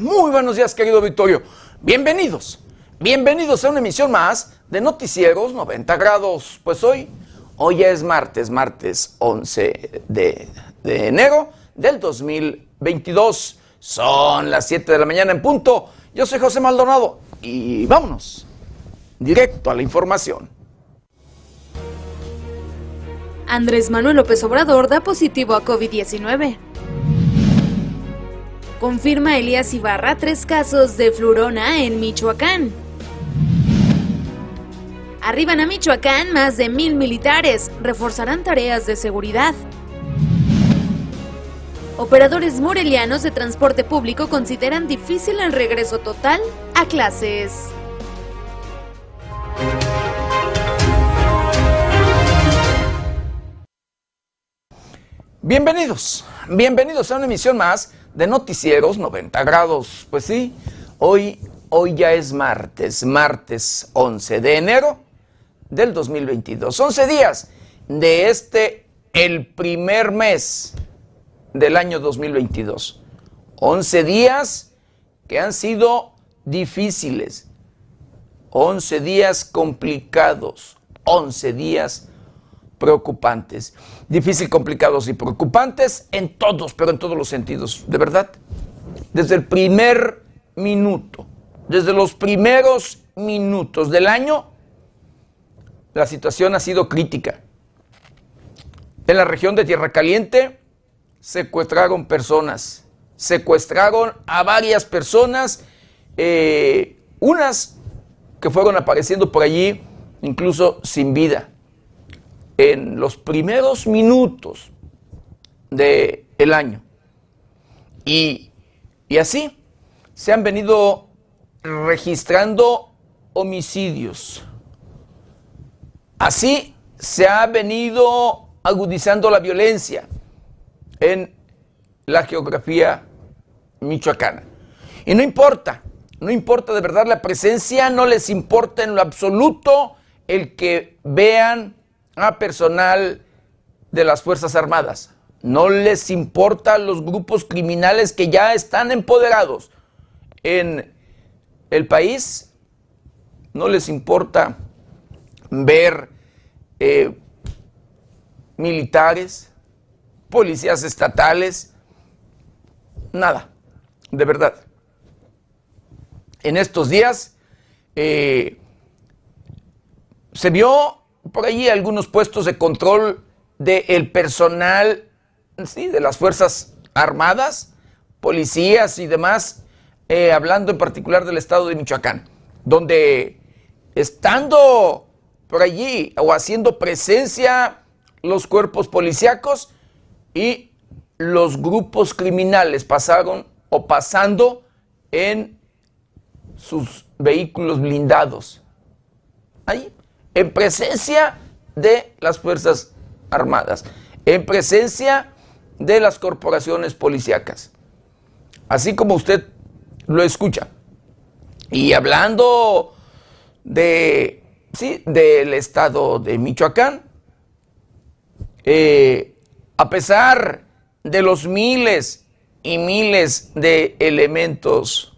muy buenos días querido Victorio. Bienvenidos, bienvenidos a una emisión más de Noticieros 90 grados. Pues hoy, hoy es martes, martes 11 de, de enero del 2022. Son las 7 de la mañana en punto. Yo soy José Maldonado y vámonos directo a la información. Andrés Manuel López Obrador da positivo a COVID-19. Confirma Elías Ibarra tres casos de flurona en Michoacán. Arriban a Michoacán más de mil militares, reforzarán tareas de seguridad. Operadores morelianos de transporte público consideran difícil el regreso total a clases. Bienvenidos, bienvenidos a una emisión más de Noticieros 90 grados. Pues sí, hoy, hoy ya es martes, martes 11 de enero del 2022. 11 días de este, el primer mes del año 2022. 11 días que han sido difíciles, 11 días complicados, 11 días preocupantes. Difícil, complicados y preocupantes en todos, pero en todos los sentidos, de verdad. Desde el primer minuto, desde los primeros minutos del año, la situación ha sido crítica. En la región de Tierra Caliente secuestraron personas, secuestraron a varias personas, eh, unas que fueron apareciendo por allí incluso sin vida en los primeros minutos del el año. Y, y así se han venido registrando homicidios. Así se ha venido agudizando la violencia en la geografía michoacana. Y no importa, no importa de verdad la presencia, no les importa en lo absoluto el que vean a personal de las Fuerzas Armadas. No les importa los grupos criminales que ya están empoderados en el país. No les importa ver eh, militares, policías estatales, nada, de verdad. En estos días eh, se vio por allí algunos puestos de control del personal ¿sí? de las Fuerzas Armadas, policías y demás, eh, hablando en particular del estado de Michoacán, donde estando por allí o haciendo presencia los cuerpos policíacos y los grupos criminales pasaron o pasando en sus vehículos blindados. Ahí en presencia de las Fuerzas Armadas, en presencia de las corporaciones policíacas. Así como usted lo escucha. Y hablando de, sí, del estado de Michoacán, eh, a pesar de los miles y miles de elementos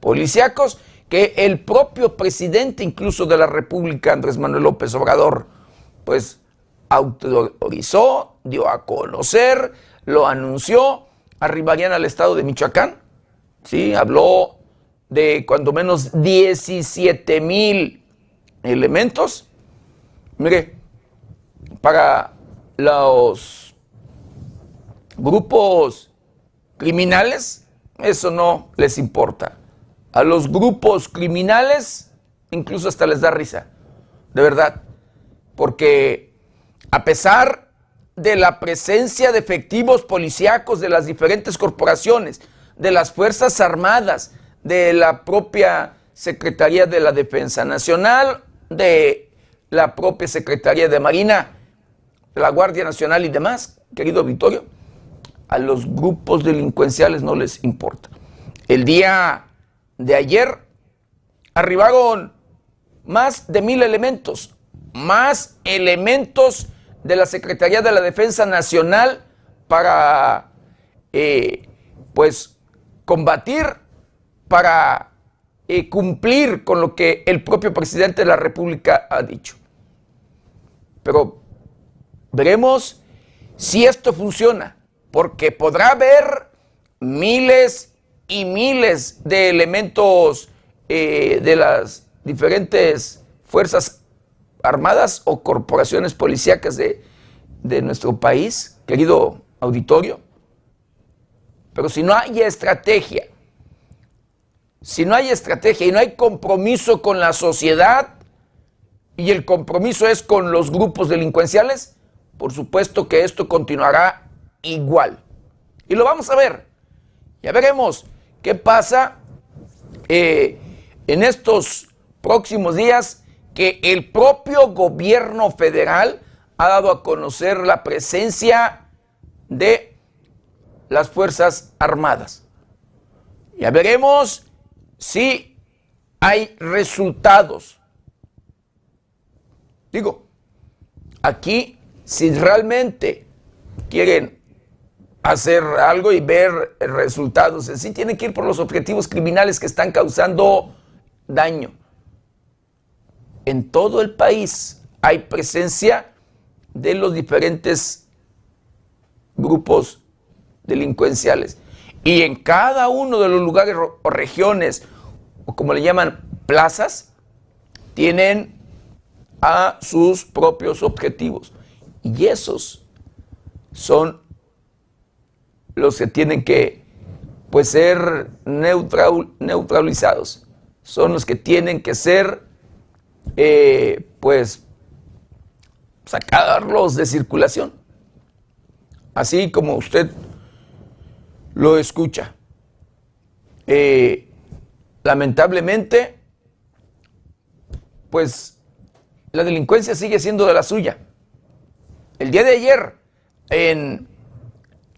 policíacos, que el propio presidente incluso de la República, Andrés Manuel López Obrador, pues autorizó, dio a conocer, lo anunció, arribarían al estado de Michoacán, ¿sí? Habló de cuando menos 17 mil elementos. Mire, para los grupos criminales, eso no les importa a los grupos criminales, incluso hasta les da risa, de verdad, porque a pesar de la presencia de efectivos policíacos de las diferentes corporaciones, de las Fuerzas Armadas, de la propia Secretaría de la Defensa Nacional, de la propia Secretaría de Marina, la Guardia Nacional y demás, querido Victorio, a los grupos delincuenciales no les importa. El día de ayer arribaron más de mil elementos, más elementos de la Secretaría de la Defensa Nacional para, eh, pues, combatir, para eh, cumplir con lo que el propio presidente de la República ha dicho. Pero veremos si esto funciona, porque podrá haber miles y miles de elementos eh, de las diferentes fuerzas armadas o corporaciones policíacas de, de nuestro país, querido auditorio. Pero si no hay estrategia, si no hay estrategia y no hay compromiso con la sociedad, y el compromiso es con los grupos delincuenciales, por supuesto que esto continuará igual. Y lo vamos a ver. Ya veremos qué pasa eh, en estos próximos días que el propio gobierno federal ha dado a conocer la presencia de las Fuerzas Armadas. Ya veremos si hay resultados. Digo, aquí si realmente quieren hacer algo y ver resultados, sí tienen que ir por los objetivos criminales que están causando daño. En todo el país hay presencia de los diferentes grupos delincuenciales. Y en cada uno de los lugares o regiones, o como le llaman, plazas, tienen a sus propios objetivos. Y esos son los que tienen que pues, ser neutralizados. Son los que tienen que ser, eh, pues, sacarlos de circulación. Así como usted lo escucha. Eh, lamentablemente, pues la delincuencia sigue siendo de la suya. El día de ayer, en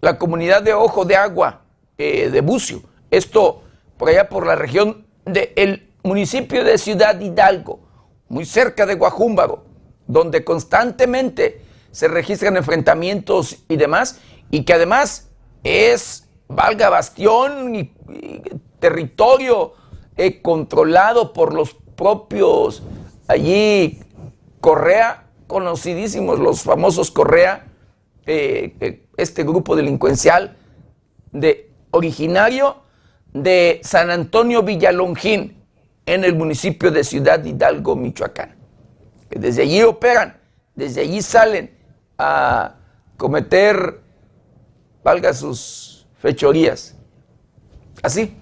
la comunidad de Ojo de Agua eh, de Bucio, esto por allá por la región del municipio de Ciudad Hidalgo, muy cerca de Guajúmbaro, donde constantemente se registran enfrentamientos y demás, y que además es valga bastión y, territorio eh, controlado por los propios allí Correa, conocidísimos los famosos Correa, eh, eh, este grupo delincuencial de originario de San Antonio Villalongín en el municipio de Ciudad Hidalgo, Michoacán. Que desde allí operan, desde allí salen a cometer, valga sus fechorías. Así.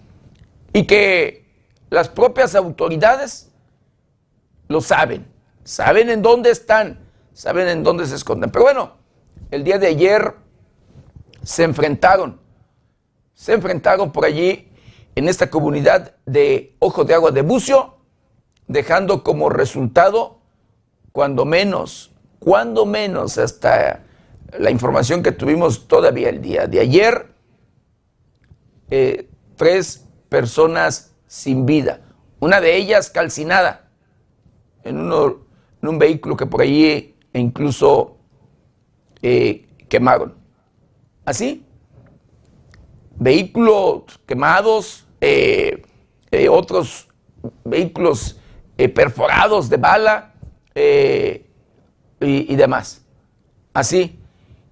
Y que las propias autoridades lo saben. Saben en dónde están. Saben en dónde se esconden. Pero bueno, el día de ayer se enfrentaron. Se enfrentaron por allí en esta comunidad de Ojo de Agua de Bucio, dejando como resultado, cuando menos, cuando menos, hasta la información que tuvimos todavía el día de ayer, eh, tres personas sin vida. Una de ellas calcinada en, uno, en un vehículo que por allí incluso eh, quemaron. Así, vehículos quemados, eh, otros vehículos perforados de bala y, y demás. Así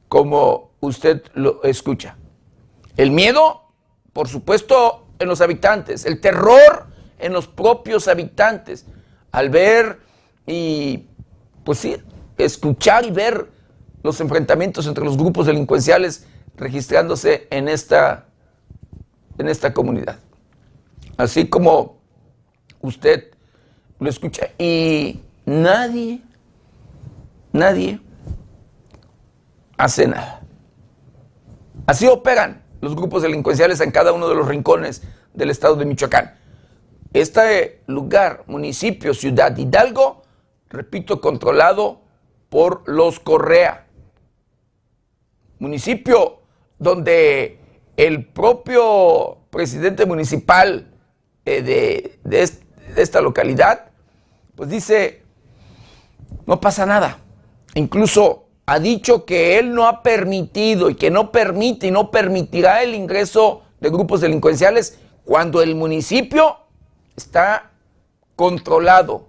como usted lo escucha. El miedo por supuesto, en los habitantes, el terror en los propios habitantes, al ver y, pues sí, escuchar y ver los enfrentamientos entre los grupos delincuenciales registrándose en esta, en esta comunidad. Así como usted lo escucha y nadie, nadie hace nada. Así operan los grupos delincuenciales en cada uno de los rincones del estado de Michoacán. Este lugar, municipio, ciudad Hidalgo, repito, controlado por los Correa. Municipio donde el propio presidente municipal eh, de, de esta localidad, pues dice, no pasa nada. Incluso ha dicho que él no ha permitido y que no permite y no permitirá el ingreso de grupos delincuenciales cuando el municipio está controlado,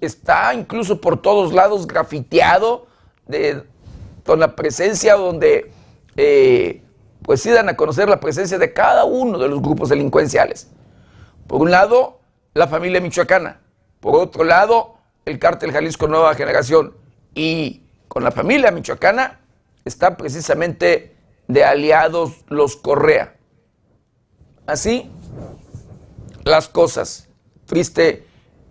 está incluso por todos lados grafiteado de, con la presencia donde eh, pues sí dan a conocer la presencia de cada uno de los grupos delincuenciales. Por un lado, la familia michoacana. Por otro lado, el cártel Jalisco Nueva Generación. Y con la familia michoacana está precisamente de aliados los Correa. Así las cosas, triste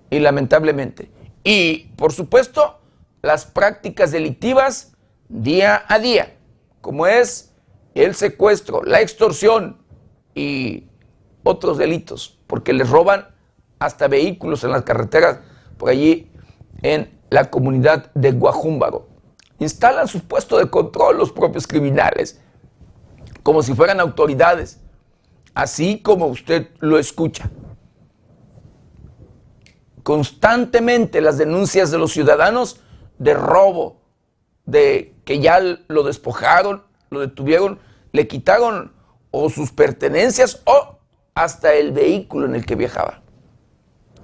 y lamentablemente. Y, por supuesto, las prácticas delictivas día a día, como es el secuestro, la extorsión y otros delitos, porque les roban hasta vehículos en las carreteras por allí en la comunidad de Guajúmbaro. Instalan su puesto de control los propios criminales, como si fueran autoridades, así como usted lo escucha. Constantemente las denuncias de los ciudadanos de robo, de que ya lo despojaron, lo detuvieron, le quitaron o sus pertenencias o hasta el vehículo en el que viajaba.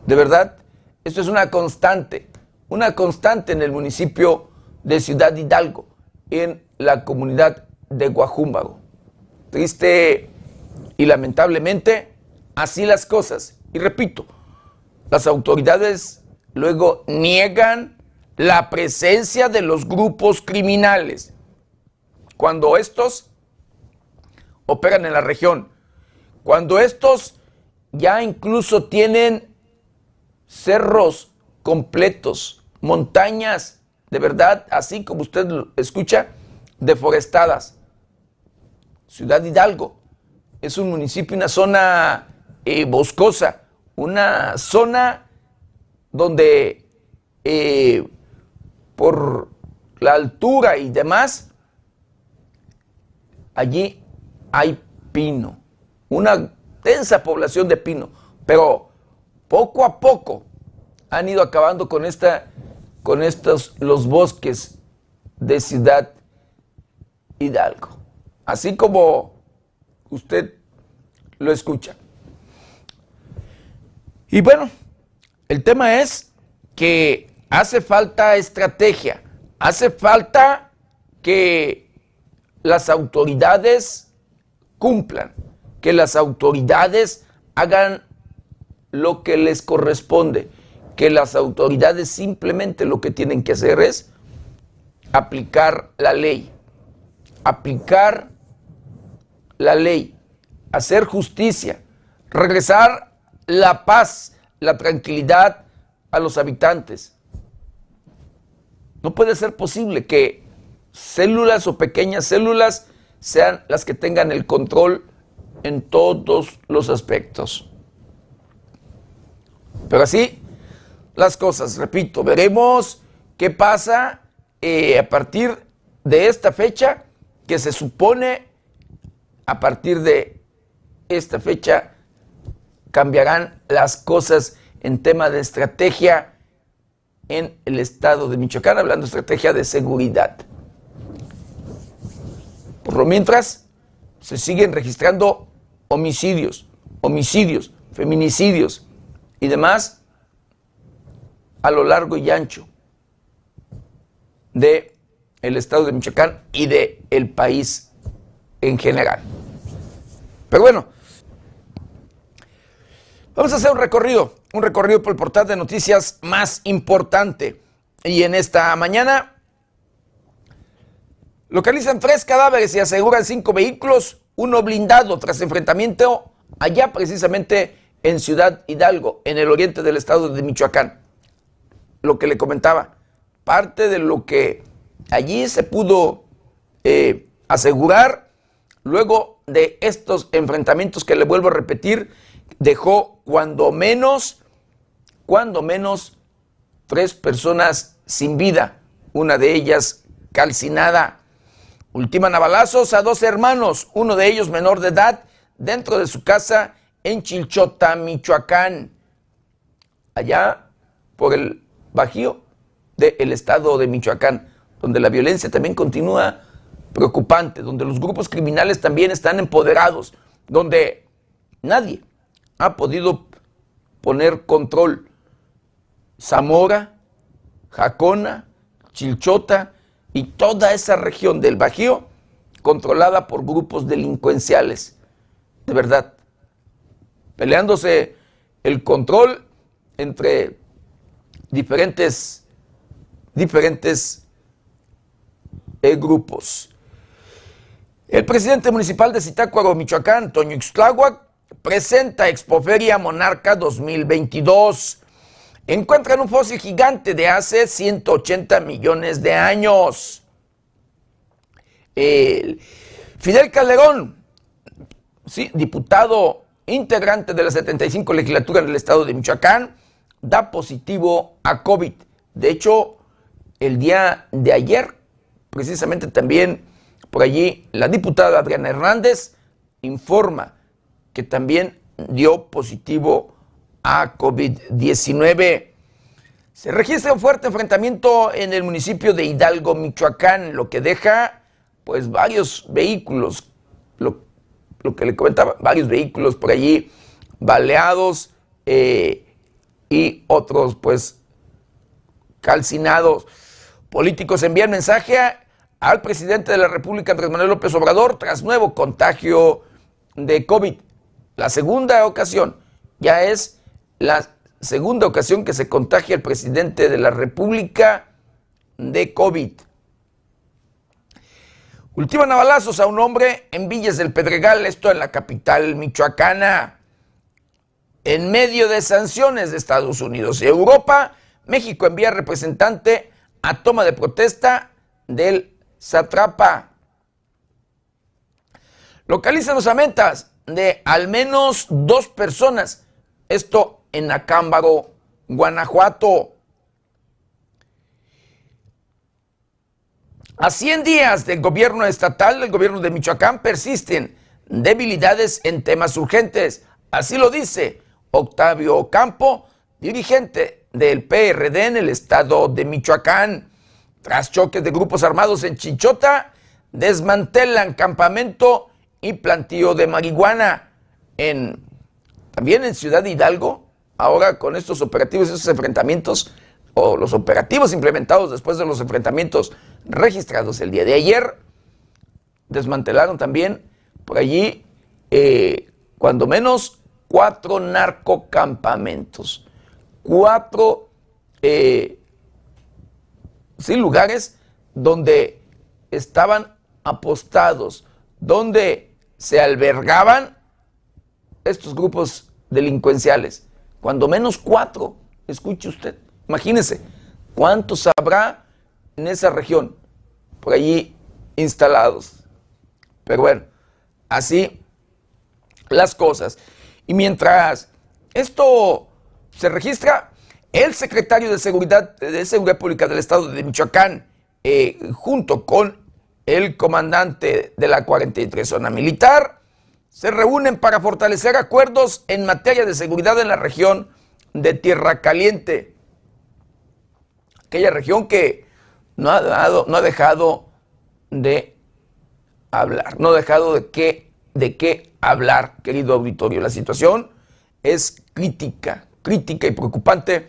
De verdad, esto es una constante, una constante en el municipio de Ciudad Hidalgo, en la comunidad de Guajúmbago. Triste y lamentablemente, así las cosas. Y repito, las autoridades luego niegan la presencia de los grupos criminales cuando estos operan en la región, cuando estos ya incluso tienen cerros completos, montañas de verdad, así como usted escucha, deforestadas. Ciudad Hidalgo es un municipio, una zona eh, boscosa, una zona donde eh, por la altura y demás, allí hay pino, una densa población de pino, pero poco a poco han ido acabando con esta con estos los bosques de Ciudad Hidalgo. Así como usted lo escucha. Y bueno, el tema es que hace falta estrategia, hace falta que las autoridades cumplan, que las autoridades hagan lo que les corresponde, que las autoridades simplemente lo que tienen que hacer es aplicar la ley, aplicar la ley, hacer justicia, regresar la paz, la tranquilidad a los habitantes. No puede ser posible que células o pequeñas células sean las que tengan el control en todos los aspectos. Pero así las cosas, repito, veremos qué pasa eh, a partir de esta fecha, que se supone a partir de esta fecha cambiarán las cosas en tema de estrategia en el estado de Michoacán, hablando de estrategia de seguridad. Por lo mientras, se siguen registrando homicidios, homicidios, feminicidios, y demás a lo largo y ancho de el estado de Michoacán y de el país en general. Pero bueno, vamos a hacer un recorrido, un recorrido por el portal de noticias más importante. Y en esta mañana localizan tres cadáveres y aseguran cinco vehículos, uno blindado tras enfrentamiento allá precisamente en Ciudad Hidalgo, en el oriente del estado de Michoacán. Lo que le comentaba, parte de lo que allí se pudo eh, asegurar luego de estos enfrentamientos que le vuelvo a repetir, dejó cuando menos, cuando menos tres personas sin vida, una de ellas calcinada. Ultiman a balazos a dos hermanos, uno de ellos menor de edad, dentro de su casa en Chilchota, Michoacán, allá por el Bajío del estado de Michoacán, donde la violencia también continúa preocupante, donde los grupos criminales también están empoderados, donde nadie ha podido poner control. Zamora, Jacona, Chilchota y toda esa región del Bajío controlada por grupos delincuenciales. De verdad, peleándose el control entre diferentes, diferentes eh, grupos. El presidente municipal de Zitácuaro, Michoacán, Toño Ixtláhuac, presenta Expoferia Monarca 2022. Encuentran un fósil gigante de hace 180 millones de años. Fidel Calderón, sí, diputado integrante de la 75 legislatura en el estado de Michoacán, da positivo a COVID. De hecho, el día de ayer, precisamente también por allí, la diputada Adriana Hernández informa que también dio positivo a COVID-19. Se registra un fuerte enfrentamiento en el municipio de Hidalgo, Michoacán, lo que deja pues varios vehículos, lo, que le comentaba, varios vehículos por allí baleados eh, y otros pues calcinados. Políticos envían mensaje al presidente de la República, Andrés Manuel López Obrador, tras nuevo contagio de COVID. La segunda ocasión, ya es la segunda ocasión que se contagia el presidente de la República de COVID. Ultiman a balazos a un hombre en Villas del Pedregal, esto en la capital michoacana. En medio de sanciones de Estados Unidos y Europa, México envía representante a toma de protesta del Satrapa. Localizan los amentas de al menos dos personas, esto en Acámbaro, Guanajuato. A 100 días del gobierno estatal, del gobierno de Michoacán, persisten debilidades en temas urgentes. Así lo dice Octavio Campo, dirigente del PRD en el estado de Michoacán. Tras choques de grupos armados en Chichota, desmantelan campamento y plantío de marihuana. En, también en Ciudad Hidalgo, ahora con estos operativos, estos enfrentamientos, o los operativos implementados después de los enfrentamientos registrados el día de ayer. Desmantelaron también por allí, eh, cuando menos, cuatro narcocampamentos. Cuatro eh, lugares donde estaban apostados, donde se albergaban estos grupos delincuenciales. Cuando menos cuatro, escuche usted, imagínese, ¿cuántos habrá en esa región, por allí instalados. Pero bueno, así las cosas. Y mientras esto se registra, el secretario de Seguridad, de Seguridad Pública del Estado de Michoacán, eh, junto con el comandante de la 43 Zona Militar, se reúnen para fortalecer acuerdos en materia de seguridad en la región de Tierra Caliente. Aquella región que no ha, no ha dejado de hablar, no ha dejado de qué, de qué hablar, querido auditorio. La situación es crítica, crítica y preocupante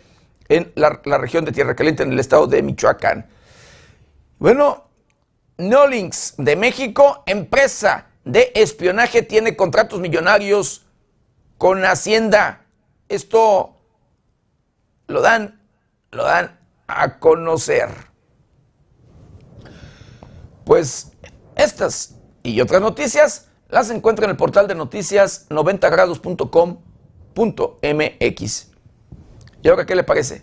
en la, la región de Tierra Caliente, en el estado de Michoacán. Bueno, Nolinks de México, empresa de espionaje, tiene contratos millonarios con Hacienda. Esto lo dan, lo dan a conocer. Pues estas y otras noticias las encuentra en el portal de noticias 90grados.com.mx. ¿Y ahora qué le parece?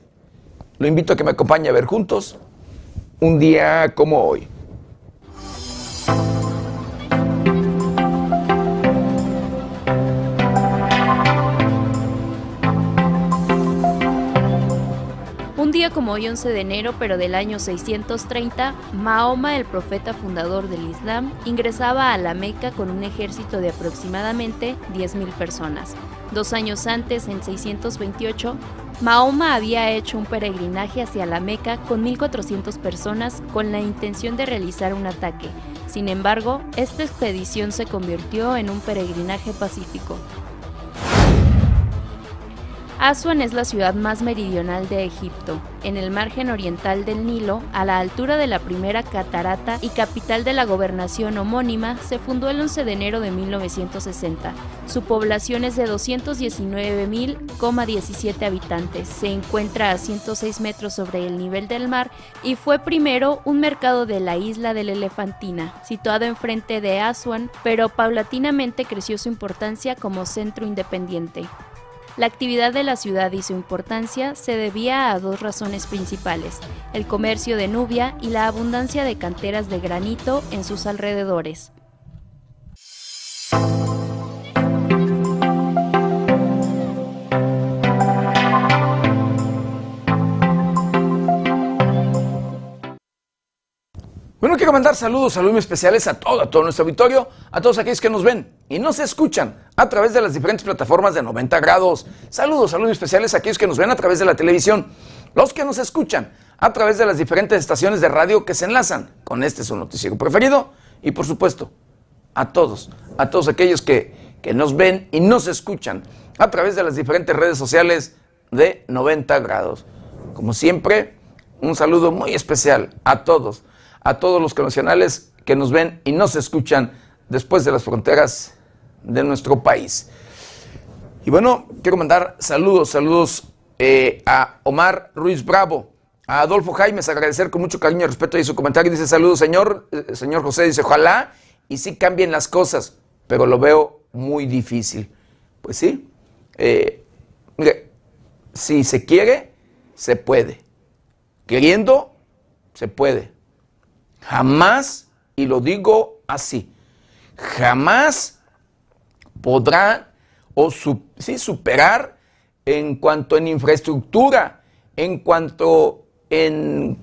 Lo invito a que me acompañe a ver juntos un día como hoy. Como hoy 11 de enero, pero del año 630, Mahoma, el profeta fundador del Islam, ingresaba a la Meca con un ejército de aproximadamente 10.000 personas. Dos años antes, en 628, Mahoma había hecho un peregrinaje hacia la Meca con 1.400 personas con la intención de realizar un ataque. Sin embargo, esta expedición se convirtió en un peregrinaje pacífico. Asuán es la ciudad más meridional de Egipto, en el margen oriental del Nilo, a la altura de la primera catarata y capital de la gobernación homónima, se fundó el 11 de enero de 1960. Su población es de 219.017 habitantes, se encuentra a 106 metros sobre el nivel del mar y fue primero un mercado de la isla de la Elefantina, situado enfrente de Asuán, pero paulatinamente creció su importancia como centro independiente. La actividad de la ciudad y su importancia se debía a dos razones principales, el comercio de Nubia y la abundancia de canteras de granito en sus alrededores. Bueno, quiero mandar saludos, saludos especiales a todo, a todo nuestro auditorio, a todos aquellos que nos ven y nos escuchan a través de las diferentes plataformas de 90 grados. Saludos, saludos especiales a aquellos que nos ven a través de la televisión, los que nos escuchan a través de las diferentes estaciones de radio que se enlazan con este su noticiero preferido y por supuesto a todos, a todos aquellos que, que nos ven y nos escuchan a través de las diferentes redes sociales de 90 grados. Como siempre, un saludo muy especial a todos a todos los connacionales que nos ven y nos escuchan después de las fronteras de nuestro país. Y bueno, quiero mandar saludos, saludos eh, a Omar Ruiz Bravo, a Adolfo Jaimes, agradecer con mucho cariño y respeto y su comentario. Dice, saludos, señor, eh, señor José, dice, ojalá y sí cambien las cosas, pero lo veo muy difícil. Pues sí, eh, mire, si se quiere, se puede. Queriendo, se puede. Jamás, y lo digo así, jamás podrá o superar en cuanto en infraestructura, en cuanto en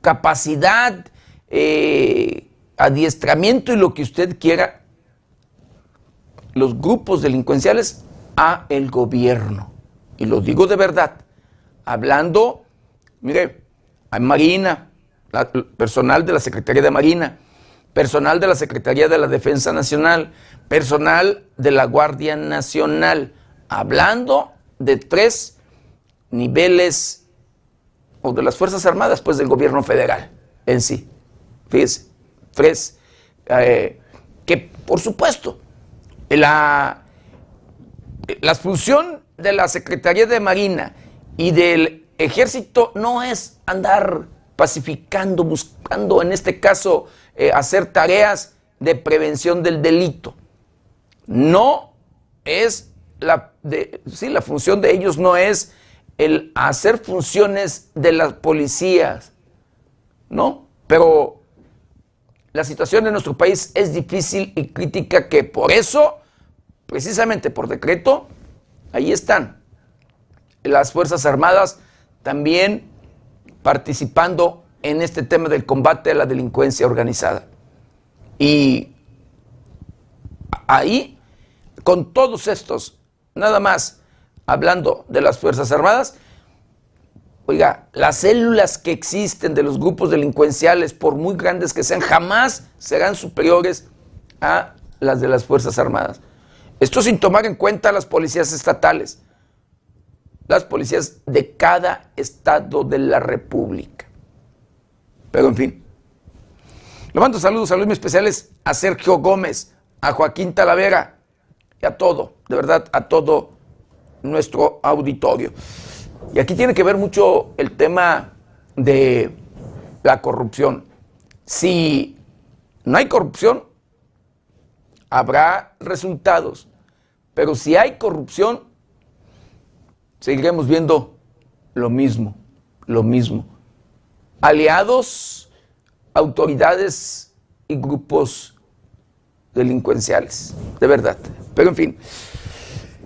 capacidad, eh, adiestramiento y lo que usted quiera, los grupos delincuenciales a el gobierno. Y lo digo de verdad, hablando, mire, hay Marina, personal de la Secretaría de Marina, personal de la Secretaría de la Defensa Nacional, personal de la Guardia Nacional, hablando de tres niveles o de las Fuerzas Armadas, pues del gobierno federal en sí. Fíjese, tres, eh, que por supuesto, la, la función de la Secretaría de Marina y del Ejército no es andar pacificando, buscando en este caso eh, hacer tareas de prevención del delito. No es la, de, sí, la función de ellos no es el hacer funciones de las policías, ¿no? Pero la situación en nuestro país es difícil y crítica que por eso, precisamente por decreto, ahí están las Fuerzas Armadas también participando en este tema del combate a la delincuencia organizada. Y ahí, con todos estos, nada más hablando de las Fuerzas Armadas, oiga, las células que existen de los grupos delincuenciales, por muy grandes que sean, jamás serán superiores a las de las Fuerzas Armadas. Esto sin tomar en cuenta las policías estatales las policías de cada estado de la República. Pero en fin. Le mando saludos, saludos especiales a Sergio Gómez, a Joaquín Talavera y a todo, de verdad, a todo nuestro auditorio. Y aquí tiene que ver mucho el tema de la corrupción. Si no hay corrupción, habrá resultados. Pero si hay corrupción, seguiremos viendo lo mismo, lo mismo. Aliados, autoridades y grupos delincuenciales, de verdad. Pero en fin.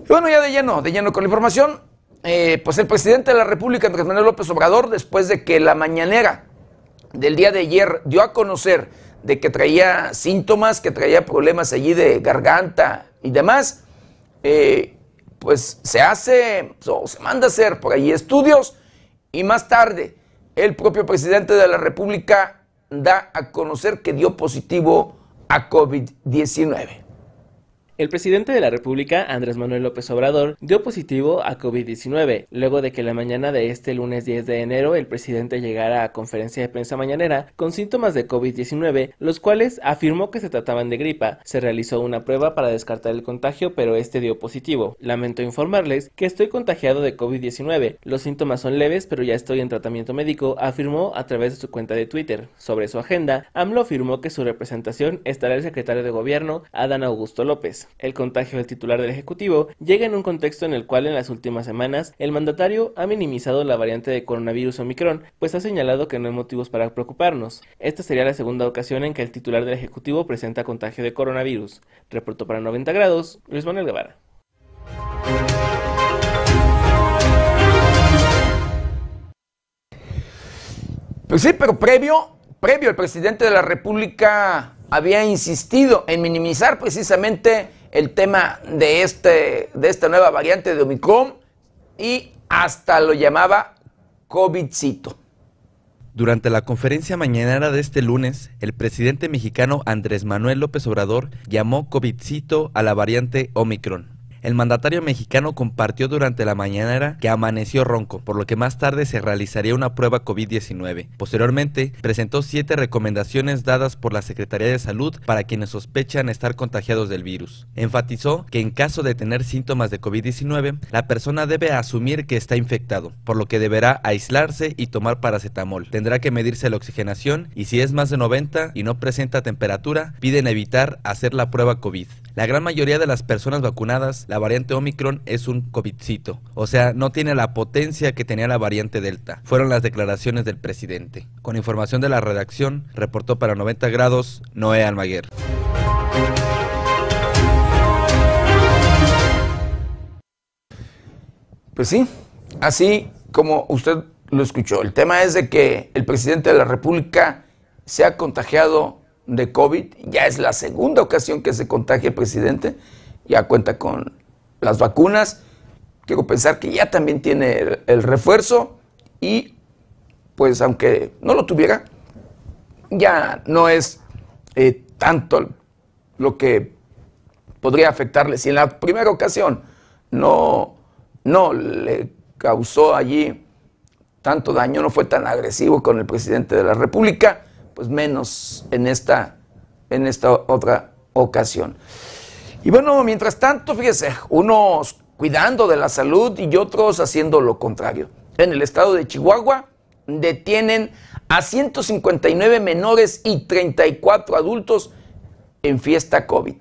bueno, ya de lleno, de lleno con la información, eh, pues el presidente de la República, Andrés Manuel López Obrador, después de que la mañanera del día de ayer dio a conocer de que traía síntomas, que traía problemas allí de garganta y demás, eh, pues se hace o se manda a hacer por allí estudios y más tarde el propio presidente de la República da a conocer que dio positivo a COVID-19. El presidente de la República, Andrés Manuel López Obrador, dio positivo a COVID-19, luego de que la mañana de este lunes 10 de enero el presidente llegara a conferencia de prensa mañanera con síntomas de COVID-19, los cuales afirmó que se trataban de gripa. Se realizó una prueba para descartar el contagio, pero este dio positivo. Lamento informarles que estoy contagiado de COVID-19. Los síntomas son leves, pero ya estoy en tratamiento médico, afirmó a través de su cuenta de Twitter. Sobre su agenda, AMLO afirmó que su representación estará el secretario de Gobierno, Adán Augusto López. El contagio del titular del Ejecutivo llega en un contexto en el cual en las últimas semanas el mandatario ha minimizado la variante de coronavirus Omicron, pues ha señalado que no hay motivos para preocuparnos. Esta sería la segunda ocasión en que el titular del Ejecutivo presenta contagio de coronavirus. Reportó para 90 grados, Luis Manuel Guevara. Pues sí, pero previo, previo el presidente de la República había insistido en minimizar precisamente el tema de, este, de esta nueva variante de Omicron y hasta lo llamaba COVIDcito. Durante la conferencia mañanera de este lunes, el presidente mexicano Andrés Manuel López Obrador llamó COVIDcito a la variante Omicron. El mandatario mexicano compartió durante la mañanera que amaneció ronco, por lo que más tarde se realizaría una prueba COVID-19. Posteriormente, presentó siete recomendaciones dadas por la Secretaría de Salud para quienes sospechan estar contagiados del virus. Enfatizó que en caso de tener síntomas de COVID-19, la persona debe asumir que está infectado, por lo que deberá aislarse y tomar paracetamol. Tendrá que medirse la oxigenación y si es más de 90 y no presenta temperatura, piden evitar hacer la prueba COVID. La gran mayoría de las personas vacunadas, la variante Omicron es un COVIDcito, o sea, no tiene la potencia que tenía la variante Delta. Fueron las declaraciones del presidente. Con información de la redacción, reportó para 90 grados Noé Almaguer. Pues sí, así como usted lo escuchó. El tema es de que el presidente de la República se ha contagiado de COVID, ya es la segunda ocasión que se contagia el presidente, ya cuenta con las vacunas, quiero pensar que ya también tiene el, refuerzo y pues aunque no lo tuviera, ya no es eh, tanto lo que podría afectarle. Si en la primera ocasión no, no le causó allí tanto daño, no fue tan agresivo con el presidente de la República, pues menos en esta, en esta otra ocasión. Y bueno, mientras tanto, fíjese, unos cuidando de la salud y otros haciendo lo contrario. En el estado de Chihuahua detienen a 159 menores y 34 adultos en fiesta COVID.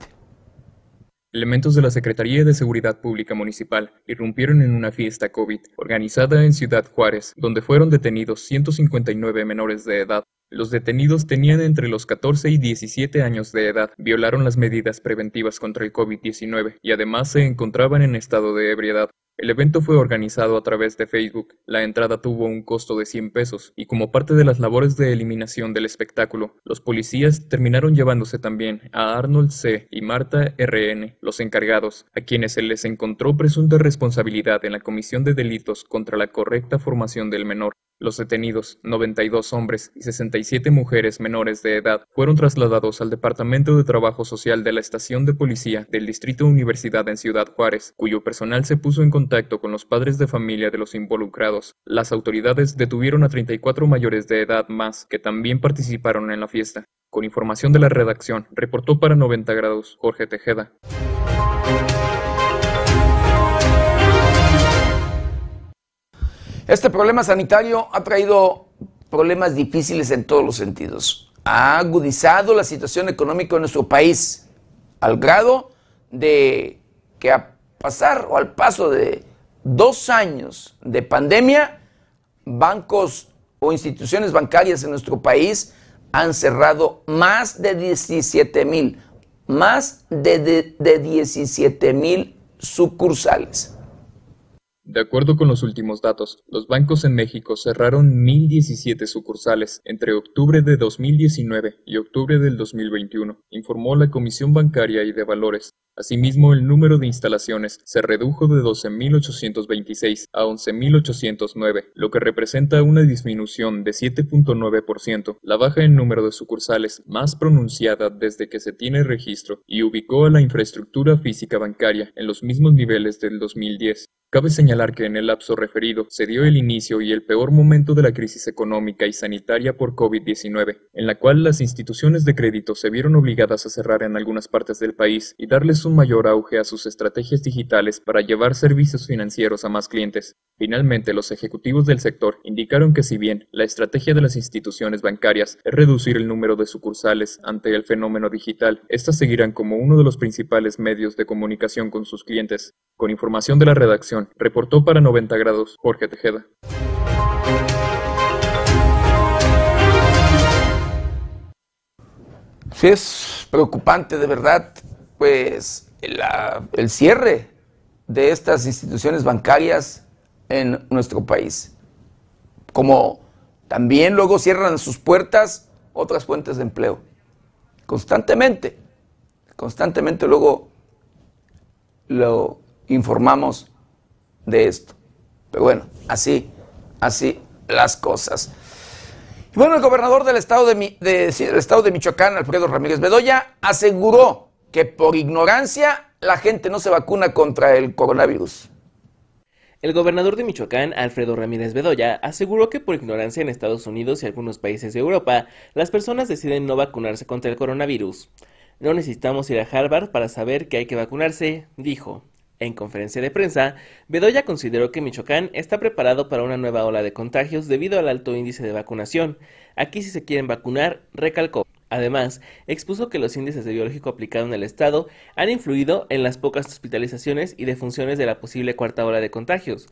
Elementos de la Secretaría de Seguridad Pública Municipal irrumpieron en una fiesta COVID organizada en Ciudad Juárez, donde fueron detenidos 159 menores de edad los detenidos tenían entre los 14 y 17 años de edad, violaron las medidas preventivas contra el COVID-19 y además se encontraban en estado de ebriedad. El evento fue organizado a través de Facebook. La entrada tuvo un costo de 100 pesos y como parte de las labores de eliminación del espectáculo, los policías terminaron llevándose también a Arnold C. y Marta R.N., los encargados, a quienes se les encontró presunta responsabilidad en la comisión de delitos contra la correcta formación del menor. Los detenidos, 92 hombres y 67 mujeres menores de edad, fueron trasladados al Departamento de Trabajo Social de la Estación de Policía del Distrito Universidad en Ciudad Juárez, cuyo personal se puso en contacto con los padres de familia de los involucrados. Las autoridades detuvieron a 34 mayores de edad más que también participaron en la fiesta. Con información de la redacción, reportó para 90 grados Jorge Tejeda. Este problema sanitario ha traído problemas difíciles en todos los sentidos. Ha agudizado la situación económica de nuestro país al grado de que pasar o al paso de dos años de pandemia, bancos o instituciones bancarias en nuestro país han cerrado más de 17 mil, más de, de, de 17 mil sucursales. De acuerdo con los últimos datos, los bancos en México cerraron 1.017 sucursales entre octubre de 2019 y octubre del 2021, informó la Comisión Bancaria y de Valores. Asimismo, el número de instalaciones se redujo de 12.826 a 11.809, lo que representa una disminución de 7.9%, la baja en número de sucursales más pronunciada desde que se tiene registro y ubicó a la infraestructura física bancaria en los mismos niveles del 2010. Cabe señalar que en el lapso referido se dio el inicio y el peor momento de la crisis económica y sanitaria por COVID-19, en la cual las instituciones de crédito se vieron obligadas a cerrar en algunas partes del país y darles un mayor auge a sus estrategias digitales para llevar servicios financieros a más clientes. Finalmente, los ejecutivos del sector indicaron que si bien la estrategia de las instituciones bancarias es reducir el número de sucursales ante el fenómeno digital, éstas seguirán como uno de los principales medios de comunicación con sus clientes. Con información de la redacción, reportó para 90 grados Jorge Tejeda. Sí, es preocupante de verdad, pues el cierre de estas instituciones bancarias en nuestro país. Como también luego cierran sus puertas otras fuentes de empleo. Constantemente, constantemente luego lo informamos de esto. Pero bueno, así, así las cosas. Bueno, el gobernador del estado de, del estado de Michoacán, Alfredo Ramírez Bedoya, aseguró que por ignorancia la gente no se vacuna contra el coronavirus. El gobernador de Michoacán, Alfredo Ramírez Bedoya, aseguró que por ignorancia en Estados Unidos y algunos países de Europa, las personas deciden no vacunarse contra el coronavirus. No necesitamos ir a Harvard para saber que hay que vacunarse, dijo. En conferencia de prensa, Bedoya consideró que Michoacán está preparado para una nueva ola de contagios debido al alto índice de vacunación. Aquí si se quieren vacunar, recalcó. Además, expuso que los índices de biológico aplicado en el Estado han influido en las pocas hospitalizaciones y defunciones de la posible cuarta ola de contagios.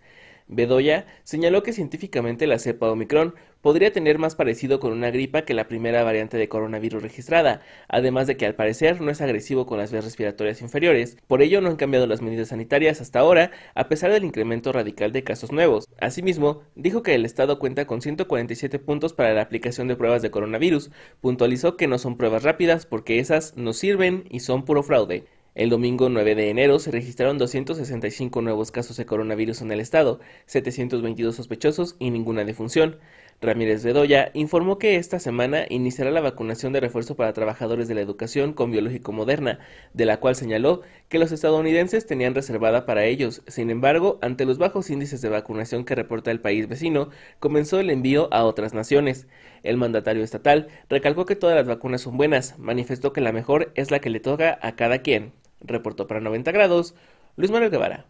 Bedoya señaló que científicamente la cepa Omicron podría tener más parecido con una gripa que la primera variante de coronavirus registrada, además de que al parecer no es agresivo con las vías respiratorias inferiores, por ello no han cambiado las medidas sanitarias hasta ahora, a pesar del incremento radical de casos nuevos. Asimismo, dijo que el Estado cuenta con 147 puntos para la aplicación de pruebas de coronavirus, puntualizó que no son pruebas rápidas porque esas no sirven y son puro fraude. El domingo 9 de enero se registraron 265 nuevos casos de coronavirus en el estado, 722 sospechosos y ninguna defunción. Ramírez Bedoya informó que esta semana iniciará la vacunación de refuerzo para trabajadores de la educación con biológico moderna, de la cual señaló que los estadounidenses tenían reservada para ellos. Sin embargo, ante los bajos índices de vacunación que reporta el país vecino, comenzó el envío a otras naciones. El mandatario estatal recalcó que todas las vacunas son buenas, manifestó que la mejor es la que le toca a cada quien. Reportó para 90 grados Luis Manuel Guevara.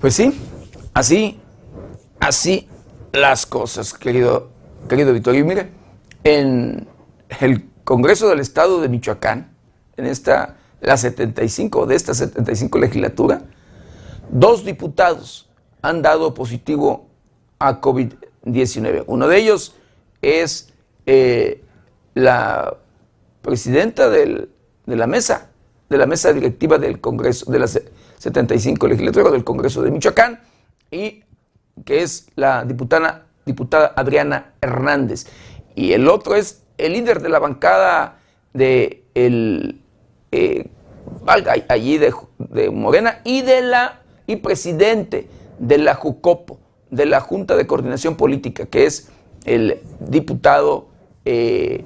Pues sí, así, así las cosas, querido, querido Vittorio. Y mire, en el Congreso del Estado de Michoacán, en esta, la 75, de esta 75 legislatura, dos diputados han dado positivo a COVID-19. Uno de ellos es eh, la presidenta de la mesa, de la mesa directiva del Congreso, de la 75 legislatura del Congreso de Michoacán, y que es la diputada, diputada Adriana Hernández. Y el otro es el líder de la bancada de el eh, allí de, Morena y de la y presidente de la JUCOPO, de la Junta de Coordinación Política, que es el diputado eh,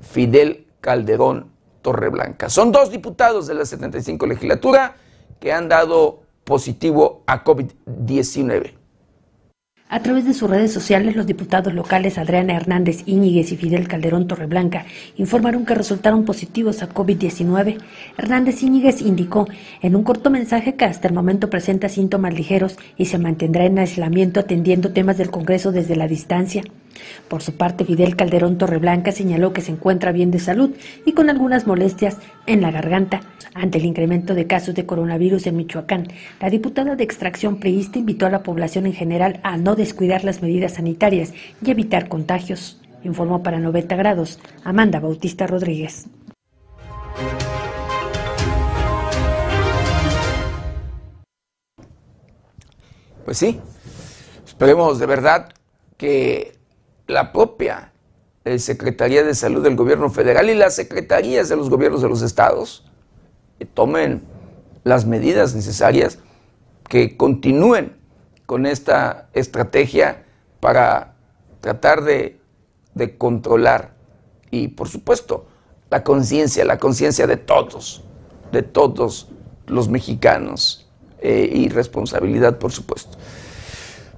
Fidel Calderón Torreblanca. Son dos diputados de la 75 legislatura que han dado positivo a COVID-19. A través de sus redes sociales, los diputados locales Adriana Hernández Íñiguez y Fidel Calderón Torreblanca informaron que resultaron positivos a COVID-19. Hernández Íñiguez indicó en un corto mensaje que hasta el momento presenta síntomas ligeros y se mantendrá en aislamiento atendiendo temas del Congreso desde la distancia. Por su parte, Fidel Calderón Torreblanca señaló que se encuentra bien de salud y con algunas molestias en la garganta. Ante el incremento de casos de coronavirus en Michoacán, la diputada de extracción priista invitó a la población en general a no descuidar las medidas sanitarias y evitar contagios. Informó para 90 grados Amanda Bautista Rodríguez. Pues sí, esperemos de verdad que la propia eh, Secretaría de Salud del Gobierno Federal y las secretarías de los gobiernos de los estados tomen las medidas necesarias, que continúen con esta estrategia para tratar de, controlar y por supuesto la conciencia, la conciencia de todos, de todos los mexicanos eh, y responsabilidad por supuesto.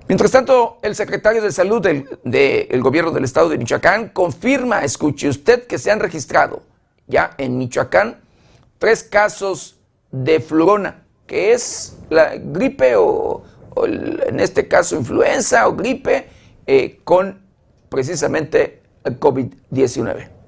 Mientras tanto, el secretario de Salud del, gobierno del estado de Michoacán confirma, escuche usted, que se han registrado ya en Michoacán tres casos de florona, que es la gripe o, en este caso influenza o gripe eh, con precisamente el COVID-19.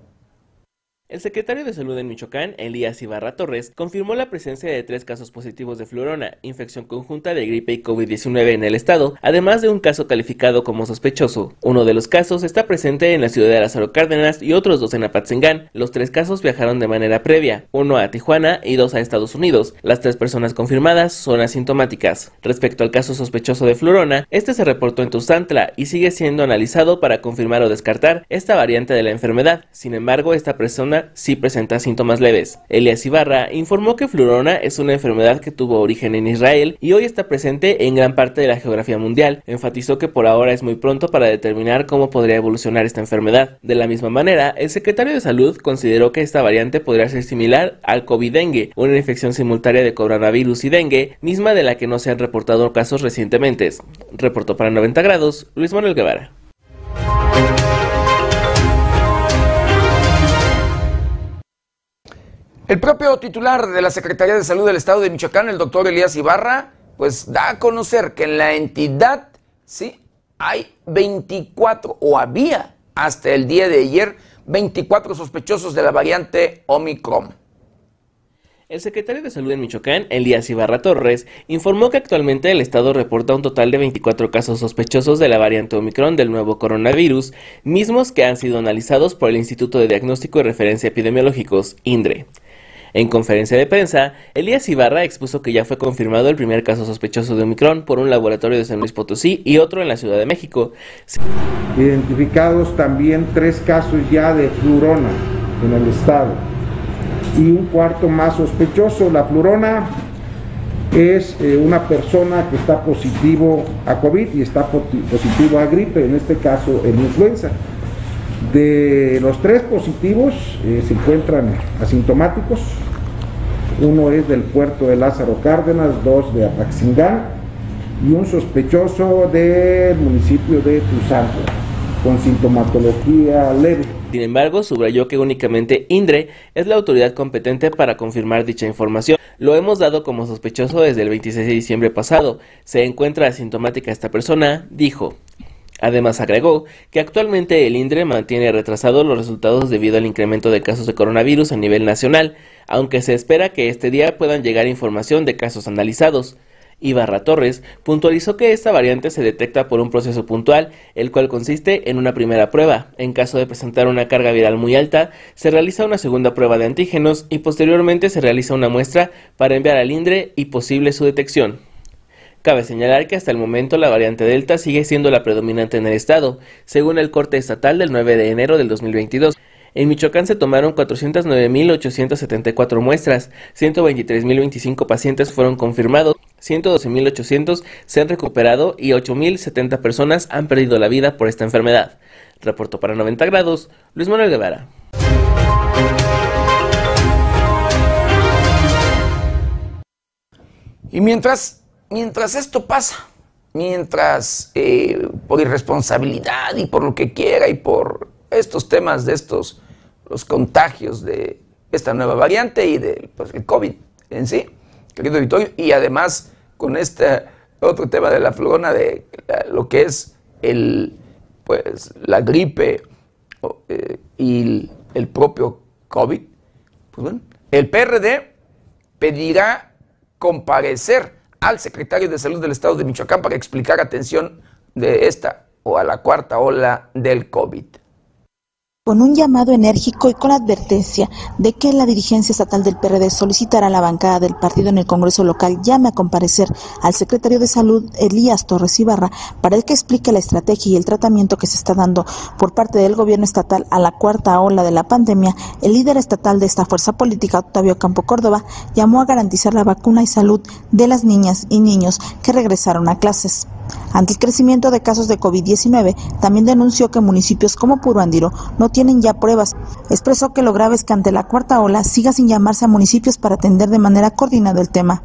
El secretario de Salud en Michoacán, Elías Ibarra Torres, confirmó la presencia de tres casos positivos de florona, infección conjunta de gripe y COVID-19 en el estado, además de un caso calificado como sospechoso. Uno de los casos está presente en la ciudad de Lázaro Cárdenas y otros dos en Apatzingán. Los tres casos viajaron de manera previa, uno a Tijuana y dos a Estados Unidos. Las tres personas confirmadas son asintomáticas. Respecto al caso sospechoso de florona, este se reportó en Tuzantla y sigue siendo analizado para confirmar o descartar esta variante de la enfermedad. Sin embargo, esta persona sí presenta síntomas leves. Elias Ibarra informó que flurona es una enfermedad que tuvo origen en Israel y hoy está presente en gran parte de la geografía mundial. Enfatizó que por ahora es muy pronto para determinar cómo podría evolucionar esta enfermedad. De la misma manera, el secretario de Salud consideró que esta variante podría ser similar al COVID-dengue, una infección simultánea de coronavirus y dengue, misma de la que no se han reportado casos recientemente. Reportó para 90 grados Luis Manuel Guevara. El propio titular de la Secretaría de Salud del Estado de Michoacán, el doctor Elías Ibarra, pues da a conocer que en la entidad, sí, hay 24 o había hasta el día de ayer 24 sospechosos de la variante Omicron. El secretario de Salud en Michoacán, Elías Ibarra Torres, informó que actualmente el estado reporta un total de 24 casos sospechosos de la variante Omicron del nuevo coronavirus, mismos que han sido analizados por el Instituto de Diagnóstico y Referencia Epidemiológicos, INDRE. En conferencia de prensa, Elías Ibarra expuso que ya fue confirmado el primer caso sospechoso de Omicron por un laboratorio de San Luis Potosí y otro en la Ciudad de México. Identificados también tres casos ya de flurona en el estado y un cuarto más sospechoso. La flurona es eh, una persona que está positivo a COVID y está positivo a gripe, en este caso en influenza. De los tres positivos eh, se encuentran asintomáticos, uno es del puerto de Lázaro Cárdenas, dos de Apaxingán y un sospechoso del municipio de Tuzantla, con sintomatología leve. Sin embargo, subrayó que únicamente INDRE es la autoridad competente para confirmar dicha información. Lo hemos dado como sospechoso desde el 26 de diciembre pasado. Se encuentra asintomática esta persona, dijo. Además agregó que actualmente el INDRE mantiene retrasados los resultados debido al incremento de casos de coronavirus a nivel nacional, aunque se espera que este día puedan llegar información de casos analizados. Ibarra Torres puntualizó que esta variante se detecta por un proceso puntual, el cual consiste en una primera prueba. En caso de presentar una carga viral muy alta, se realiza una segunda prueba de antígenos y posteriormente se realiza una muestra para enviar al INDRE y posible su detección. Cabe señalar que hasta el momento la variante Delta sigue siendo la predominante en el estado, según el corte estatal del 9 de enero del 2022. En Michoacán se tomaron 409.874 muestras, 123.025 pacientes fueron confirmados, 112.800 se han recuperado y 8.070 personas han perdido la vida por esta enfermedad. Reporto para 90 grados, Luis Manuel Guevara. Y mientras mientras esto pasa, mientras eh, por irresponsabilidad y por lo que quiera y por estos temas de estos, los contagios de esta nueva variante y del pues, COVID en sí, querido auditorio, y además con este otro tema de la florona de lo que es el, pues, la gripe eh, y el, propio COVID, pues el PRD pedirá comparecer al secretario de Salud del Estado de Michoacán para explicar atención de esta o a la cuarta ola del COVID. Con un llamado enérgico y con la advertencia de que la dirigencia estatal del PRD solicitará a la bancada del partido en el Congreso local llame a comparecer al secretario de Salud Elías Torres Ibarra para que explique la estrategia y el tratamiento que se está dando por parte del gobierno estatal a la cuarta ola de la pandemia, el líder estatal de esta fuerza política, Octavio Campo Córdoba, llamó a garantizar la vacuna y salud de las niñas y niños que regresaron a clases. Ante el crecimiento de casos de COVID-19, también denunció que municipios como Puruandiro no tienen ya pruebas. Expresó que lo grave es que ante la cuarta ola siga sin llamarse a municipios para atender de manera coordinada el tema.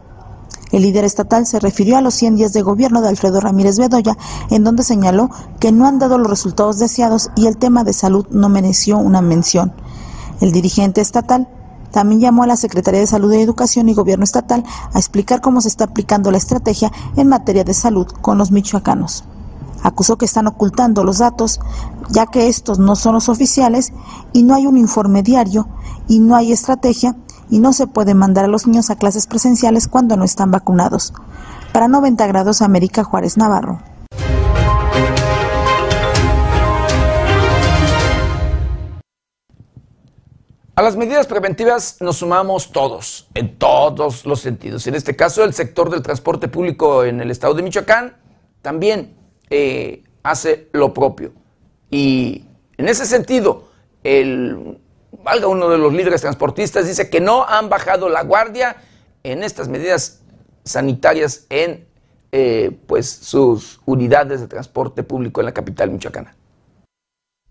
El líder estatal se refirió a los 100 días de gobierno de Alfredo Ramírez Bedoya, en donde señaló que no han dado los resultados deseados y el tema de salud no mereció una mención. El dirigente estatal también llamó a la Secretaría de Salud y Educación y Gobierno Estatal a explicar cómo se está aplicando la estrategia en materia de salud con los michoacanos. Acusó que están ocultando los datos, ya que estos no son los oficiales y no hay un informe diario y no hay estrategia y no se puede mandar a los niños a clases presenciales cuando no están vacunados. Para 90 grados América Juárez Navarro. A las medidas preventivas nos sumamos todos, en todos los sentidos. En este caso, el sector del transporte público en el estado de Michoacán también eh, hace lo propio. Y en ese sentido, el, valga uno de los líderes transportistas, dice que no han bajado la guardia en estas medidas sanitarias en eh, pues, sus unidades de transporte público en la capital michoacana.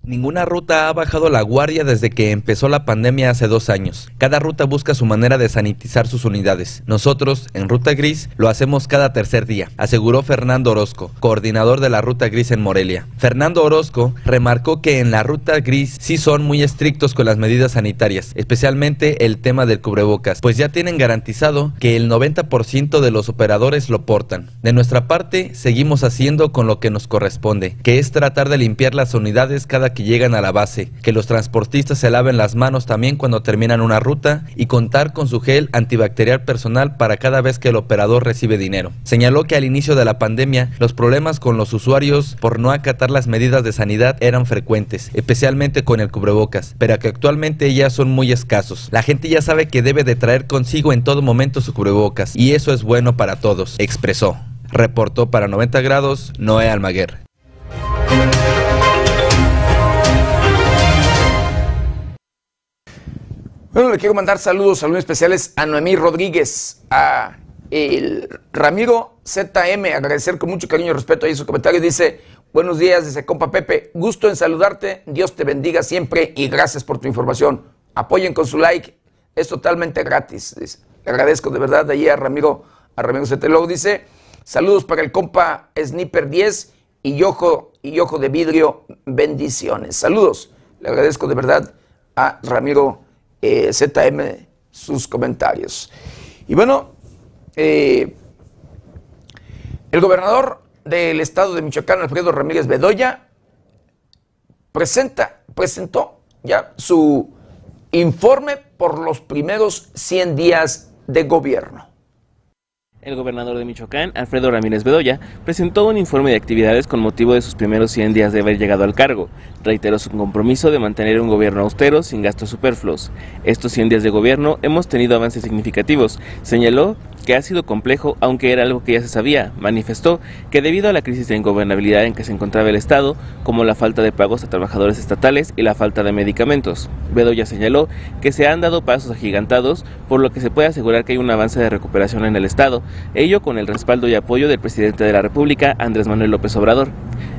Ninguna ruta ha bajado la guardia desde que empezó la pandemia hace dos años. Cada ruta busca su manera de sanitizar sus unidades. Nosotros, en Ruta Gris, lo hacemos cada tercer día, aseguró Fernando Orozco, coordinador de la Ruta Gris en Morelia. Fernando Orozco remarcó que en la Ruta Gris sí son muy estrictos con las medidas sanitarias, especialmente el tema del cubrebocas, pues ya tienen garantizado que el 90% de los operadores lo portan. De nuestra parte, seguimos haciendo con lo que nos corresponde, que es tratar de limpiar las unidades cada que llegan a la base, que los transportistas se laven las manos también cuando terminan una ruta y contar con su gel antibacterial personal para cada vez que el operador recibe dinero. Señaló que al inicio de la pandemia los problemas con los usuarios por no acatar las medidas de sanidad eran frecuentes, especialmente con el cubrebocas, pero que actualmente ya son muy escasos. La gente ya sabe que debe de traer consigo en todo momento su cubrebocas y eso es bueno para todos, expresó. Reportó para 90 grados Noé Almaguer. Bueno, le quiero mandar saludos, saludos especiales a Noemí Rodríguez, a Ramiro ZM, agradecer con mucho cariño y respeto ahí su comentario. Dice, buenos días, dice compa Pepe, gusto en saludarte, Dios te bendiga siempre y gracias por tu información. Apoyen con su like, es totalmente gratis. Le agradezco de verdad ahí a Ramiro, a Ramiro ZM. Luego dice, saludos para el compa Sniper 10 y ojo, y ojo de vidrio, bendiciones. Saludos, le agradezco de verdad a Ramiro eh, ZM sus comentarios. Y bueno, eh, el gobernador del estado de Michoacán, Alfredo Ramírez Bedoya, presenta, presentó ya su informe por los primeros 100 días de gobierno. El gobernador de Michoacán, Alfredo Ramírez Bedoya, presentó un informe de actividades con motivo de sus primeros 100 días de haber llegado al cargo. Reiteró su compromiso de mantener un gobierno austero sin gastos superfluos. Estos 100 días de gobierno hemos tenido avances significativos. Señaló que ha sido complejo, aunque era algo que ya se sabía. Manifestó que debido a la crisis de ingobernabilidad en que se encontraba el Estado, como la falta de pagos a trabajadores estatales y la falta de medicamentos, Bedoya señaló que se han dado pasos agigantados, por lo que se puede asegurar que hay un avance de recuperación en el Estado, ello con el respaldo y apoyo del presidente de la República, Andrés Manuel López Obrador.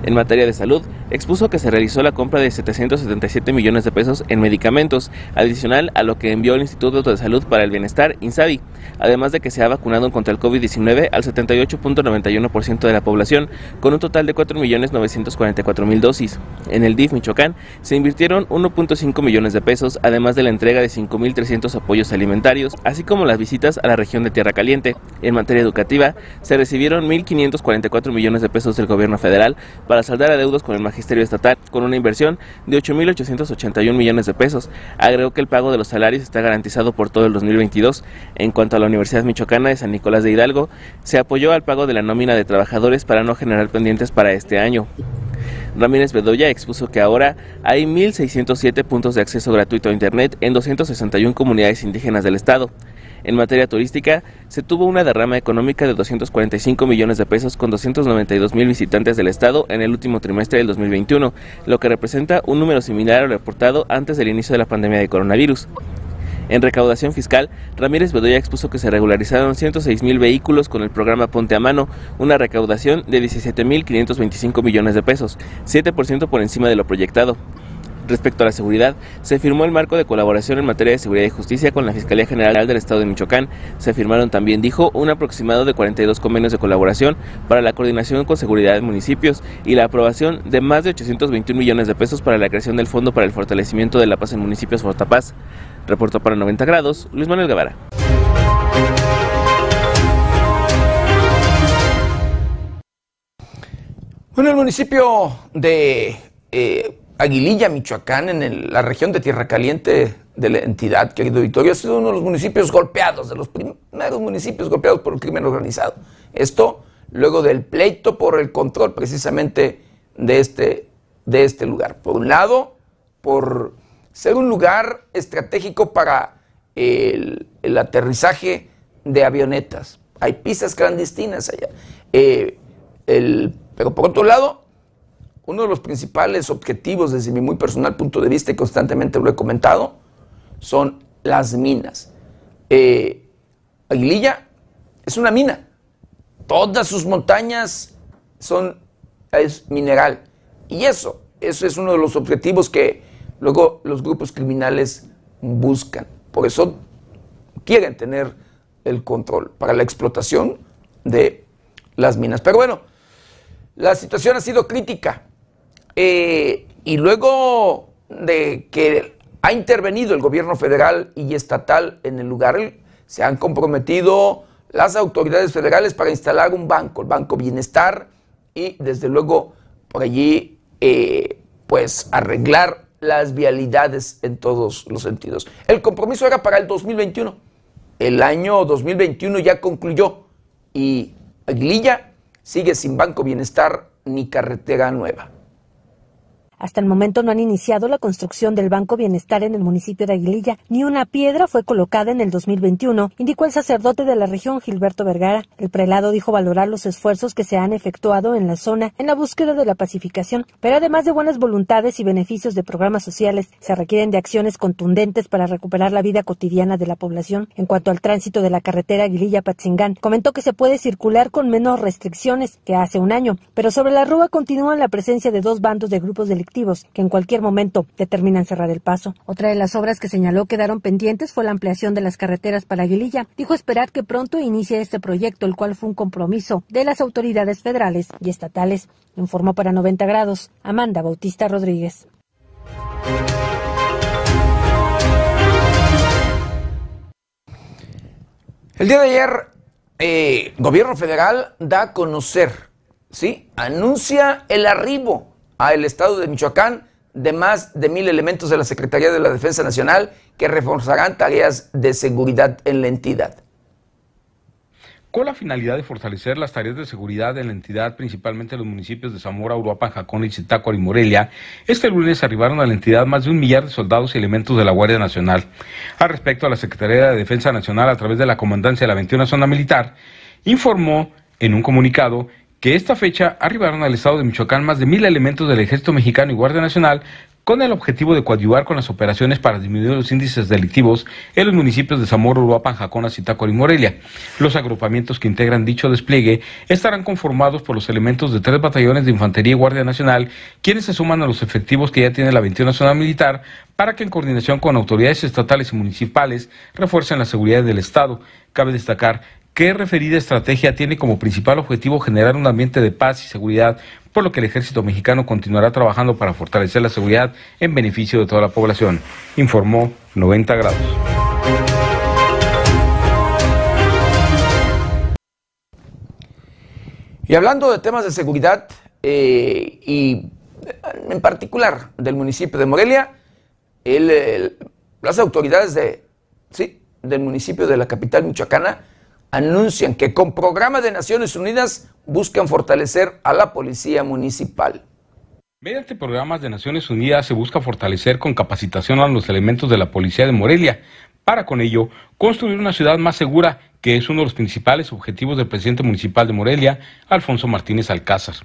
En materia de salud, expuso que se realizó la compra de 777 millones de pesos en medicamentos, adicional a lo que envió el Instituto de Salud para el Bienestar, INSABI, además de que se ha vacunado contra el COVID-19 al 78.91% de la población, con un total de 4.944.000 dosis. En el DIF Michoacán se invirtieron 1.5 millones de pesos, además de la entrega de 5.300 apoyos alimentarios, así como las visitas a la región de Tierra Caliente. En materia educativa, se recibieron 1.544 millones de pesos del gobierno federal para saldar adeudos con el magisterio estatal, con una inversión de 8.881 millones de pesos. Agregó que el pago de los salarios está garantizado por todo el 2022. En cuanto a la Universidad Michoacana de San Nicolás de Hidalgo, se apoyó al pago de la nómina de trabajadores para no generar pendientes para este año. Ramírez Bedoya expuso que ahora hay 1.607 puntos de acceso gratuito a Internet en 261 comunidades indígenas del estado. En materia turística, se tuvo una derrama económica de 245 millones de pesos con 292 mil visitantes del Estado en el último trimestre del 2021, lo que representa un número similar al reportado antes del inicio de la pandemia de coronavirus. En recaudación fiscal, Ramírez Bedoya expuso que se regularizaron 106 mil vehículos con el programa Ponte a Mano, una recaudación de 17 mil 525 millones de pesos, 7% por encima de lo proyectado. Respecto a la seguridad, se firmó el marco de colaboración en materia de seguridad y justicia con la Fiscalía General del Estado de Michoacán. Se firmaron también, dijo, un aproximado de 42 convenios de colaboración para la coordinación con seguridad de municipios y la aprobación de más de 821 millones de pesos para la creación del Fondo para el Fortalecimiento de la Paz en Municipios Fortapaz. Reportó para 90 grados, Luis Manuel Guevara. Bueno, el municipio de eh, Aguililla, Michoacán, en la región de Tierra Caliente de la entidad, querido Victorio, ha sido uno de los municipios golpeados, de los primeros municipios golpeados por el crimen organizado. Esto luego del pleito por el control precisamente de este, este lugar. Por un lado, por ser un lugar estratégico para el, aterrizaje de avionetas. Hay pistas clandestinas allá. Eh, pero por otro lado, uno de los principales objetivos desde mi muy personal punto de vista, y constantemente lo he comentado, son las minas. Eh, Aguililla es una mina. Todas sus montañas son es mineral. Y eso, eso es uno de los objetivos que luego los grupos criminales buscan. Por eso quieren tener el control para la explotación de las minas. Pero bueno, la situación ha sido crítica. Eh, y luego de que ha intervenido el gobierno federal y estatal en el lugar, se han comprometido las autoridades federales para instalar un banco, el Banco Bienestar, y desde luego por allí, eh, pues arreglar las vialidades en todos los sentidos. El compromiso era para el 2021. El año 2021 ya concluyó y Aguililla sigue sin Banco Bienestar ni carretera nueva. Hasta el momento no han iniciado la construcción del Banco Bienestar en el municipio de Aguililla, ni una piedra fue colocada en el 2021, indicó el sacerdote de la región Gilberto Vergara. El prelado dijo valorar los esfuerzos que se han efectuado en la zona en la búsqueda de la pacificación, pero además de buenas voluntades y beneficios de programas sociales, se requieren de acciones contundentes para recuperar la vida cotidiana de la población. En cuanto al tránsito de la carretera Aguililla-Patzingán, comentó que se puede circular con menos restricciones que hace un año, pero sobre la rúa continúa la presencia de dos bandos de grupos delictivos que en cualquier momento determinan cerrar el paso. Otra de las obras que señaló quedaron pendientes fue la ampliación de las carreteras para Aguililla. Dijo esperar que pronto inicie este proyecto, el cual fue un compromiso de las autoridades federales y estatales. Informó para 90 grados Amanda Bautista Rodríguez. El día de ayer, eh, gobierno federal da a conocer, ¿sí? Anuncia el arribo al estado de Michoacán de más de mil elementos de la Secretaría de la Defensa Nacional que reforzarán tareas de seguridad en la entidad. Con la finalidad de fortalecer las tareas de seguridad en la entidad, principalmente en los municipios de Zamora, Uruapan, Jacón, Zitácuaro y Morelia, este lunes arribaron a la entidad más de un millar de soldados y elementos de la Guardia Nacional. Al respecto, a la Secretaría de Defensa Nacional, a través de la Comandancia de la 21 Zona Militar, informó en un comunicado que esta fecha arribaron al estado de Michoacán más de mil elementos del Ejército Mexicano y Guardia Nacional con el objetivo de coadyuvar con las operaciones para disminuir los índices delictivos en los municipios de Zamora, Uruapan, Jacona, Zitácuaro y Morelia. Los agrupamientos que integran dicho despliegue estarán conformados por los elementos de tres batallones de Infantería y Guardia Nacional, quienes se suman a los efectivos que ya tiene la 21 Nacional Militar para que en coordinación con autoridades estatales y municipales refuercen la seguridad del Estado. Cabe destacar ¿Qué referida estrategia tiene como principal objetivo generar un ambiente de paz y seguridad, por lo que el ejército mexicano continuará trabajando para fortalecer la seguridad en beneficio de toda la población? Informó 90 grados. Y hablando de temas de seguridad eh, y en particular del municipio de Morelia, las autoridades de, sí, del municipio de la capital michoacana anuncian que con programa de Naciones Unidas buscan fortalecer a la policía municipal. Mediante programas de Naciones Unidas se busca fortalecer con capacitación a los elementos de la Policía de Morelia, para con ello construir una ciudad más segura que es uno de los principales objetivos del presidente municipal de Morelia, Alfonso Martínez Alcázar.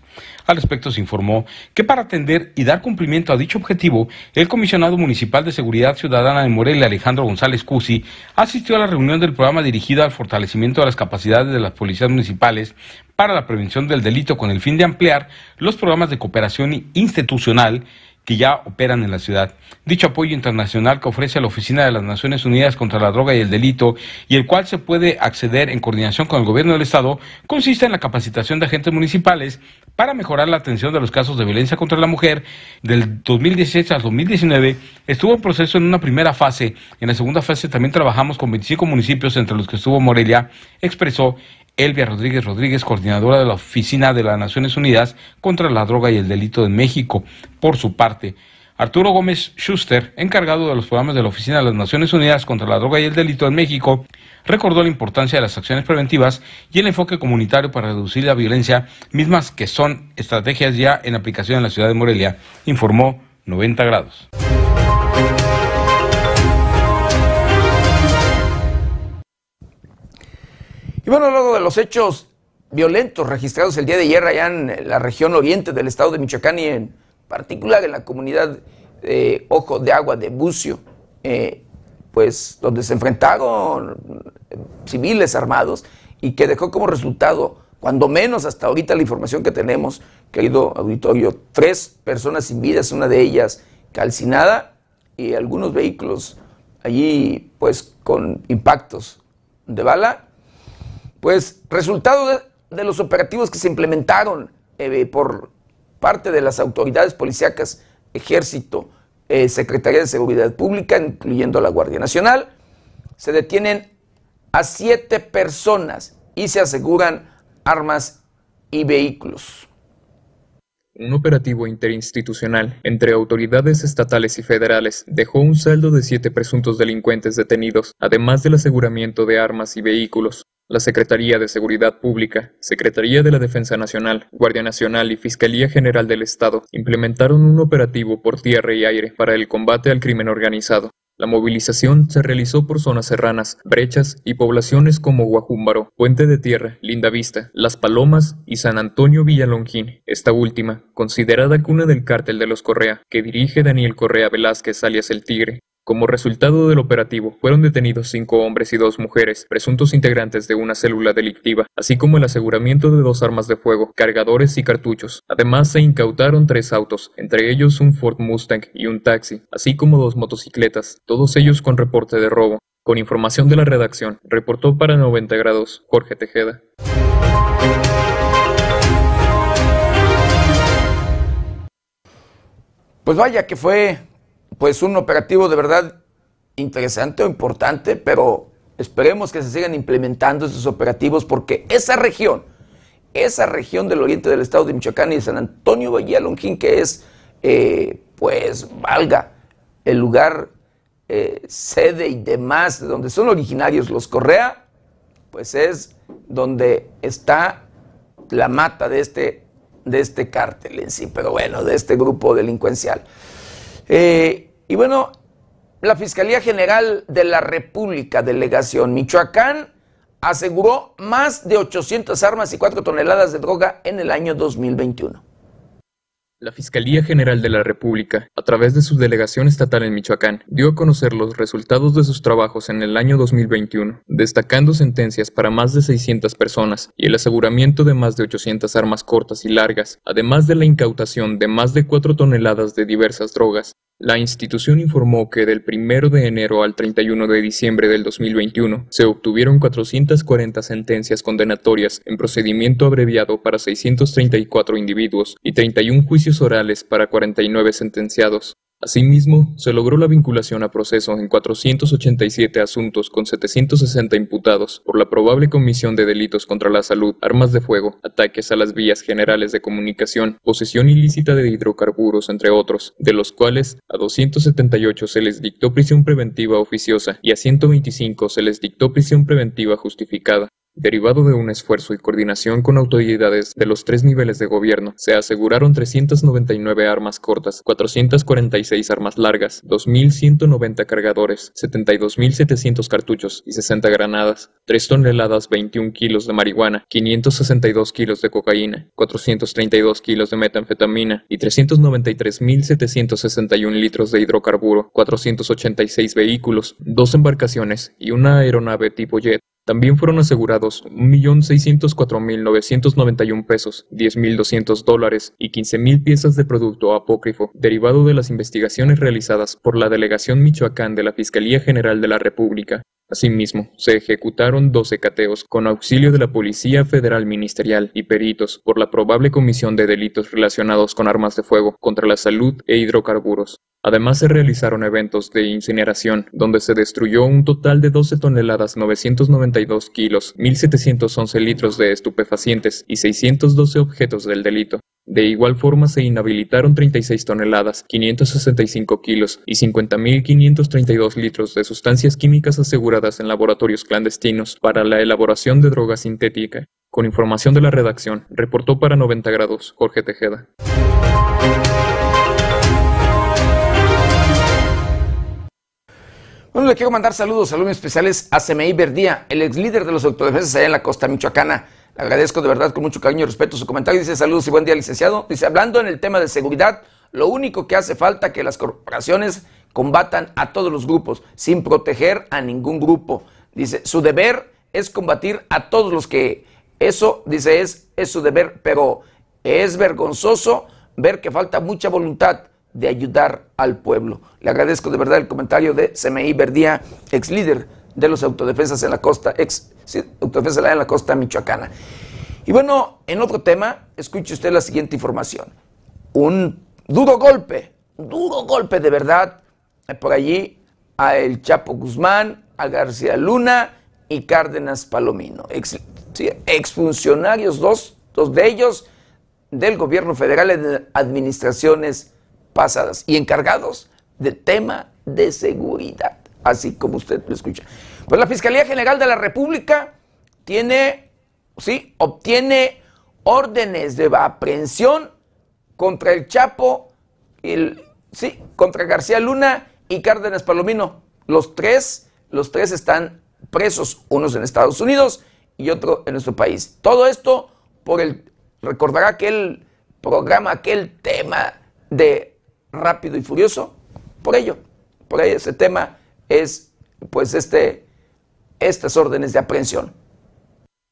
Al respecto se informó que para atender y dar cumplimiento a dicho objetivo, el comisionado municipal de Seguridad Ciudadana de Morelia, Alejandro González Cusi, asistió a la reunión del programa dirigido al fortalecimiento de las capacidades de las policías municipales para la prevención del delito con el fin de ampliar los programas de cooperación institucional que ya operan en la ciudad. Dicho apoyo internacional que ofrece la Oficina de las Naciones Unidas contra la Droga y el Delito y el cual se puede acceder en coordinación con el gobierno del Estado consiste en la capacitación de agentes municipales para mejorar la atención de los casos de violencia contra la mujer. Del 2016 al 2019 estuvo en proceso en una primera fase. En la segunda fase también trabajamos con 25 municipios entre los que estuvo Morelia, expresó Elvia Rodríguez Rodríguez, coordinadora de la Oficina de las Naciones Unidas contra la Droga y el Delito en México. Por su parte, Arturo Gómez Schuster, encargado de los programas de la Oficina de las Naciones Unidas contra la Droga y el Delito en México, recordó la importancia de las acciones preventivas y el enfoque comunitario para reducir la violencia, mismas que son estrategias ya en aplicación en la ciudad de Morelia, informó 90 grados. Y bueno, luego de los hechos violentos registrados el día de ayer allá en la región oriente del estado de Michoacán y en particular en la comunidad de Ojo de Agua de Bucio, eh, pues donde se enfrentaron civiles armados y que dejó como resultado, cuando menos hasta ahorita la información que tenemos, querido auditorio, tres personas sin vidas, una de ellas calcinada y algunos vehículos allí pues con impactos de bala pues resultado de, los operativos que se implementaron eh, por parte de las autoridades policíacas, ejército, eh, Secretaría de Seguridad Pública, incluyendo la Guardia Nacional, se detienen a siete personas y se aseguran armas y vehículos. Un operativo interinstitucional entre autoridades estatales y federales dejó un saldo de siete presuntos delincuentes detenidos, además del aseguramiento de armas y vehículos. La Secretaría de Seguridad Pública, Secretaría de la Defensa Nacional, Guardia Nacional y Fiscalía General del Estado implementaron un operativo por tierra y aire para el combate al crimen organizado. La movilización se realizó por zonas serranas, brechas y poblaciones como Guajúmbaro, Puente de Tierra, Linda Vista, Las Palomas y San Antonio Villalongín, esta última, considerada cuna del cártel de los Correa, que dirige Daniel Correa Velázquez alias El Tigre, como resultado del operativo, fueron detenidos cinco hombres y dos mujeres, presuntos integrantes de una célula delictiva, así como el aseguramiento de dos armas de fuego, cargadores y cartuchos. Además, se incautaron tres autos, entre ellos un Ford Mustang y un taxi, así como dos motocicletas, todos ellos con reporte de robo. Con información de la redacción, reportó para 90 grados Jorge Tejeda. Pues vaya que fue pues un operativo de verdad interesante o importante, pero esperemos que se sigan implementando esos operativos porque esa región, esa región del oriente del estado de Michoacán y de San Antonio Bahía Longín, que es, eh, pues, valga, el lugar eh, sede y demás, de donde son originarios los Correa, pues es donde está la mata de este, de este cártel en sí, pero bueno, de este grupo delincuencial. Eh, y bueno, la Fiscalía General de la República, Delegación Michoacán, aseguró más de 800 armas y 4 toneladas de droga en el año 2021. La Fiscalía General de la República, a través de su delegación estatal en Michoacán, dio a conocer los resultados de sus trabajos en el año 2021, destacando sentencias para más de 600 personas y el aseguramiento de más de 800 armas cortas y largas, además de la incautación de más de 4 toneladas de diversas drogas, la institución informó que del 1 de enero al 31 de diciembre del 2021 se obtuvieron 440 sentencias condenatorias en procedimiento abreviado para 634 individuos y 31 juicios orales para 49 sentenciados. Asimismo, se logró la vinculación a proceso en 487 asuntos con 760 imputados por la probable comisión de delitos contra la salud, armas de fuego, ataques a las vías generales de comunicación, posesión ilícita de hidrocarburos, entre otros, de los cuales a 278 se les dictó prisión preventiva oficiosa y a 125 se les dictó prisión preventiva justificada. Derivado de un esfuerzo y coordinación con autoridades de los tres niveles de gobierno, se aseguraron 399 armas cortas, 446 armas largas, 2.190 cargadores, 72.700 cartuchos y 60 granadas, 3 toneladas 21 kilos de marihuana, 562 kilos de cocaína, 432 kilos de metanfetamina y 393.761 litros de hidrocarburo, 486 vehículos, dos embarcaciones y una aeronave tipo jet también fueron asegurados 1.604.991 pesos, 10.200 dólares y 15.000 piezas de producto apócrifo, derivado de las investigaciones realizadas por la Delegación Michoacán de la Fiscalía General de la República. Asimismo, se ejecutaron 12 cateos con auxilio de la Policía Federal Ministerial y peritos por la probable comisión de delitos relacionados con armas de fuego contra la salud e hidrocarburos. Además se realizaron eventos de incineración, donde se destruyó un total de 12 toneladas 992 kilos, 1.711 litros de estupefacientes y 612 objetos del delito. De igual forma se inhabilitaron 36 toneladas, 565 kilos y 50.532 litros de sustancias químicas aseguradas en laboratorios clandestinos para la elaboración de droga sintética. Con información de la redacción, reportó para 90 grados Jorge Tejeda. Bueno, le quiero mandar saludos, saludos especiales a CMI Verdía, el ex líder de los autodefensas allá en la costa michoacana. Le agradezco de verdad con mucho cariño y respeto su comentario. Dice saludos y buen día, licenciado. Dice, hablando en el tema de seguridad, lo único que hace falta que las corporaciones combatan a todos los grupos, sin proteger a ningún grupo. Dice, su deber es combatir a todos los que... Eso, dice, es, es su deber, pero es vergonzoso ver que falta mucha voluntad de ayudar al pueblo. Le agradezco de verdad el comentario de CMI Verdía, ex líder de los autodefensas en la costa, ex autodefensas en la costa michoacana. Y bueno, en otro tema, escuche usted la siguiente información. Un duro golpe, duro golpe de verdad eh, por allí a el Chapo Guzmán, a García Luna y Cárdenas Palomino, ex, exfuncionarios, dos, dos de ellos del gobierno federal en administraciones pasadas y encargados del tema de seguridad, así como usted lo escucha. Pues la Fiscalía General de la República tiene, sí, obtiene órdenes de aprehensión contra el Chapo, el, sí, contra García Luna y Cárdenas Palomino. Los tres, los tres están presos, unos en Estados Unidos y otro en nuestro país. Todo esto por el, recordará aquel programa, aquel tema de rápido y furioso por ello. Por ello ese tema es pues este, estas órdenes de aprehensión.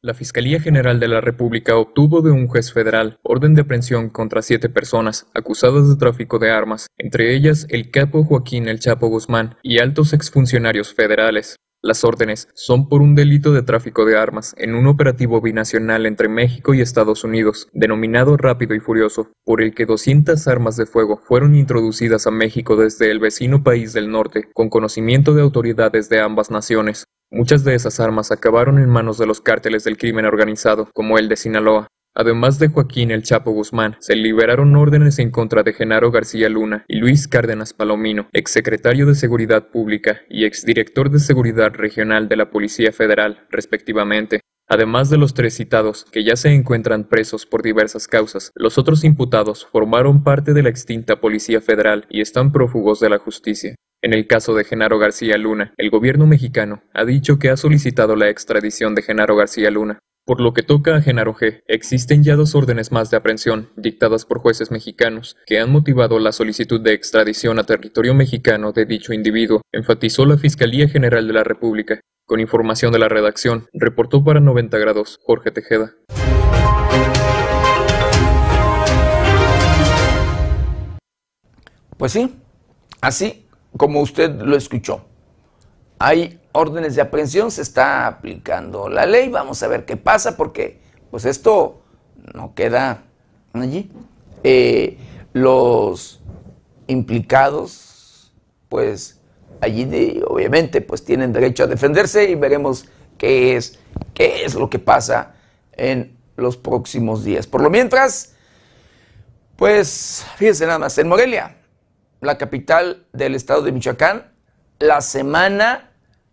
La Fiscalía General de la República obtuvo de un juez federal orden de aprehensión contra siete personas acusadas de tráfico de armas, entre ellas el capo Joaquín El Chapo Guzmán y altos exfuncionarios federales. Las órdenes son por un delito de tráfico de armas en un operativo binacional entre México y Estados Unidos, denominado Rápido y Furioso, por el que 200 armas de fuego fueron introducidas a México desde el vecino país del norte, con conocimiento de autoridades de ambas naciones. Muchas de esas armas acabaron en manos de los cárteles del crimen organizado, como el de Sinaloa, Además de Joaquín El Chapo Guzmán, se liberaron órdenes en contra de Genaro García Luna y Luis Cárdenas Palomino, exsecretario de Seguridad Pública y exdirector de Seguridad Regional de la Policía Federal, respectivamente. Además de los tres citados, que ya se encuentran presos por diversas causas, los otros imputados formaron parte de la extinta Policía Federal y están prófugos de la justicia. En el caso de Genaro García Luna, el gobierno mexicano ha dicho que ha solicitado la extradición de Genaro García Luna, por lo que toca a Genaro G, existen ya dos órdenes más de aprehensión, dictadas por jueces mexicanos, que han motivado la solicitud de extradición a territorio mexicano de dicho individuo, enfatizó la Fiscalía General de la República. Con información de la redacción, reportó para 90 grados Jorge Tejeda. Pues sí, así como usted lo escuchó. Hay órdenes de aprehensión, se está aplicando la ley, vamos a ver qué pasa, porque pues esto no queda allí. Eh, los implicados, pues allí obviamente pues tienen derecho a defenderse y veremos qué es, qué es lo que pasa en los próximos días. Por lo mientras, pues fíjense nada más, en Morelia, la capital del estado de Michoacán, la semana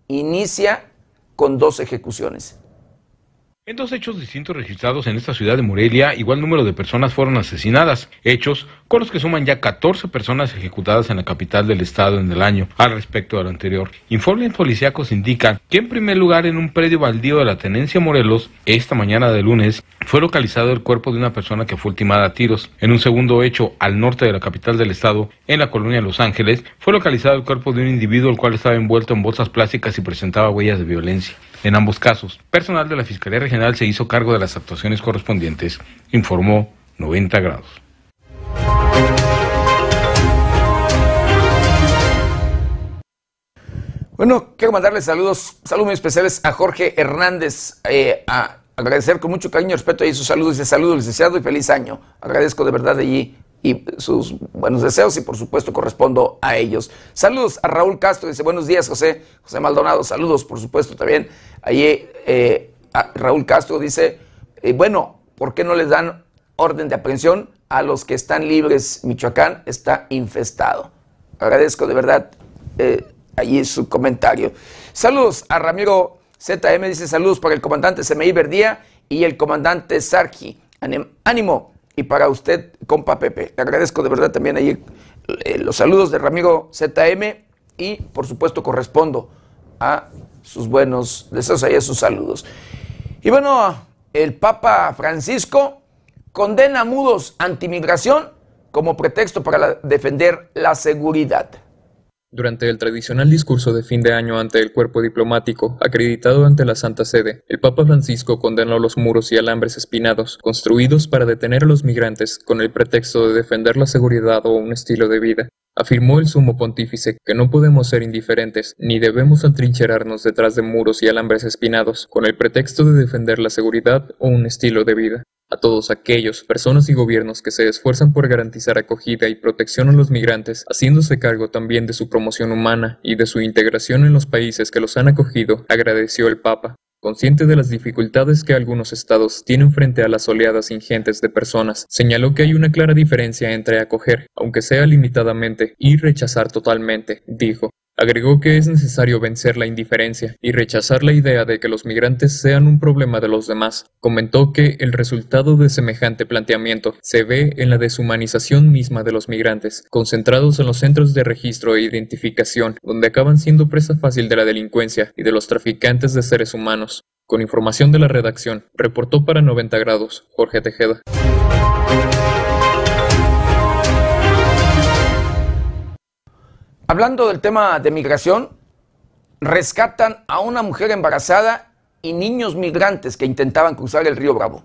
inicia con dos ejecuciones. En dos hechos distintos registrados en esta ciudad de Morelia, igual número de personas fueron asesinadas, hechos con los que suman ya 14 personas ejecutadas en la capital del estado en el año, al respecto de lo anterior. Informes policíacos indican que en primer lugar en un predio baldío de la Tenencia Morelos, esta mañana de lunes, fue localizado el cuerpo de una persona que fue ultimada a tiros. En un segundo hecho, al norte de la capital del estado, en la colonia Los Ángeles, fue localizado el cuerpo de un individuo el cual estaba envuelto en bolsas plásticas y presentaba huellas de violencia. En ambos casos, personal de la Fiscalía Regional se hizo cargo de las actuaciones correspondientes, informó 90 grados. Bueno, quiero mandarle saludos, saludos muy especiales a Jorge Hernández, eh, a agradecer con mucho cariño y respeto ahí sus saludos, dice saludos licenciado y feliz año. Agradezco de verdad allí y sus buenos deseos y por supuesto correspondo a ellos. Saludos a Raúl Castro, dice buenos días José, José Maldonado, saludos por supuesto también. Allí eh, Raúl Castro dice, eh, bueno, ¿por qué no les dan orden de aprehensión a los que están libres? Michoacán está infestado. Agradezco de verdad allí su comentario. Saludos a Ramiro ZM, dice saludos para el comandante CMI Verdía y el comandante Sarki. Ánimo y para usted, compa Pepe. Le agradezco de verdad también eh, los saludos de Ramiro ZM y por supuesto correspondo a sus buenos deseos, ahí a sus saludos. Y bueno, el Papa Francisco condena mudos antimigración como pretexto para defender la seguridad. Durante el tradicional discurso de fin de año ante el cuerpo diplomático, acreditado ante la Santa Sede, el Papa Francisco condenó los muros y alambres espinados, construidos para detener a los migrantes con el pretexto de defender la seguridad o un estilo de vida. Afirmó el sumo pontífice que no podemos ser indiferentes, ni debemos atrincherarnos detrás de muros y alambres espinados, con el pretexto de defender la seguridad o un estilo de vida a todos aquellos, personas y gobiernos que se esfuerzan por garantizar acogida y protección a los migrantes, haciéndose cargo también de su promoción humana y de su integración en los países que los han acogido, agradeció el Papa. Consciente de las dificultades que algunos estados tienen frente a las oleadas ingentes de personas, señaló que hay una clara diferencia entre acoger, aunque sea limitadamente, y rechazar totalmente, dijo. Agregó que es necesario vencer la indiferencia y rechazar la idea de que los migrantes sean un problema de los demás. Comentó que el resultado de semejante planteamiento se ve en la deshumanización misma de los migrantes, concentrados en los centros de registro e identificación, donde acaban siendo presa fácil de la delincuencia y de los traficantes de seres humanos. Con información de la redacción, reportó para 90 grados Jorge Tejeda. Hablando del tema de migración, rescatan a una mujer embarazada y niños migrantes que intentaban cruzar el río Bravo.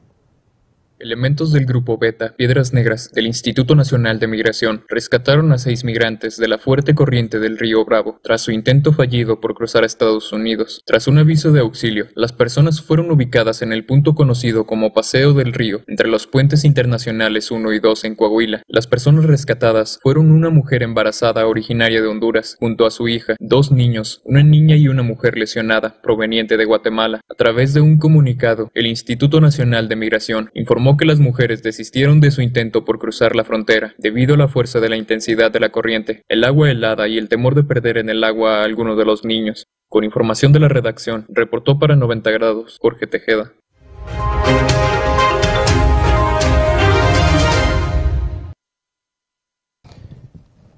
Elementos del Grupo Beta, Piedras Negras, del Instituto Nacional de Migración, rescataron a seis migrantes de la fuerte corriente del río Bravo, tras su intento fallido por cruzar a Estados Unidos. Tras un aviso de auxilio, las personas fueron ubicadas en el punto conocido como Paseo del Río, entre los puentes internacionales 1 y 2 en Coahuila. Las personas rescatadas fueron una mujer embarazada originaria de Honduras, junto a su hija, dos niños, una niña y una mujer lesionada, proveniente de Guatemala. A través de un comunicado, el Instituto Nacional de Migración informó que las mujeres desistieron de su intento por cruzar la frontera, debido a la fuerza de la intensidad de la corriente, el agua helada y el temor de perder en el agua a alguno de los niños. Con información de la redacción, reportó para 90 grados Jorge Tejeda.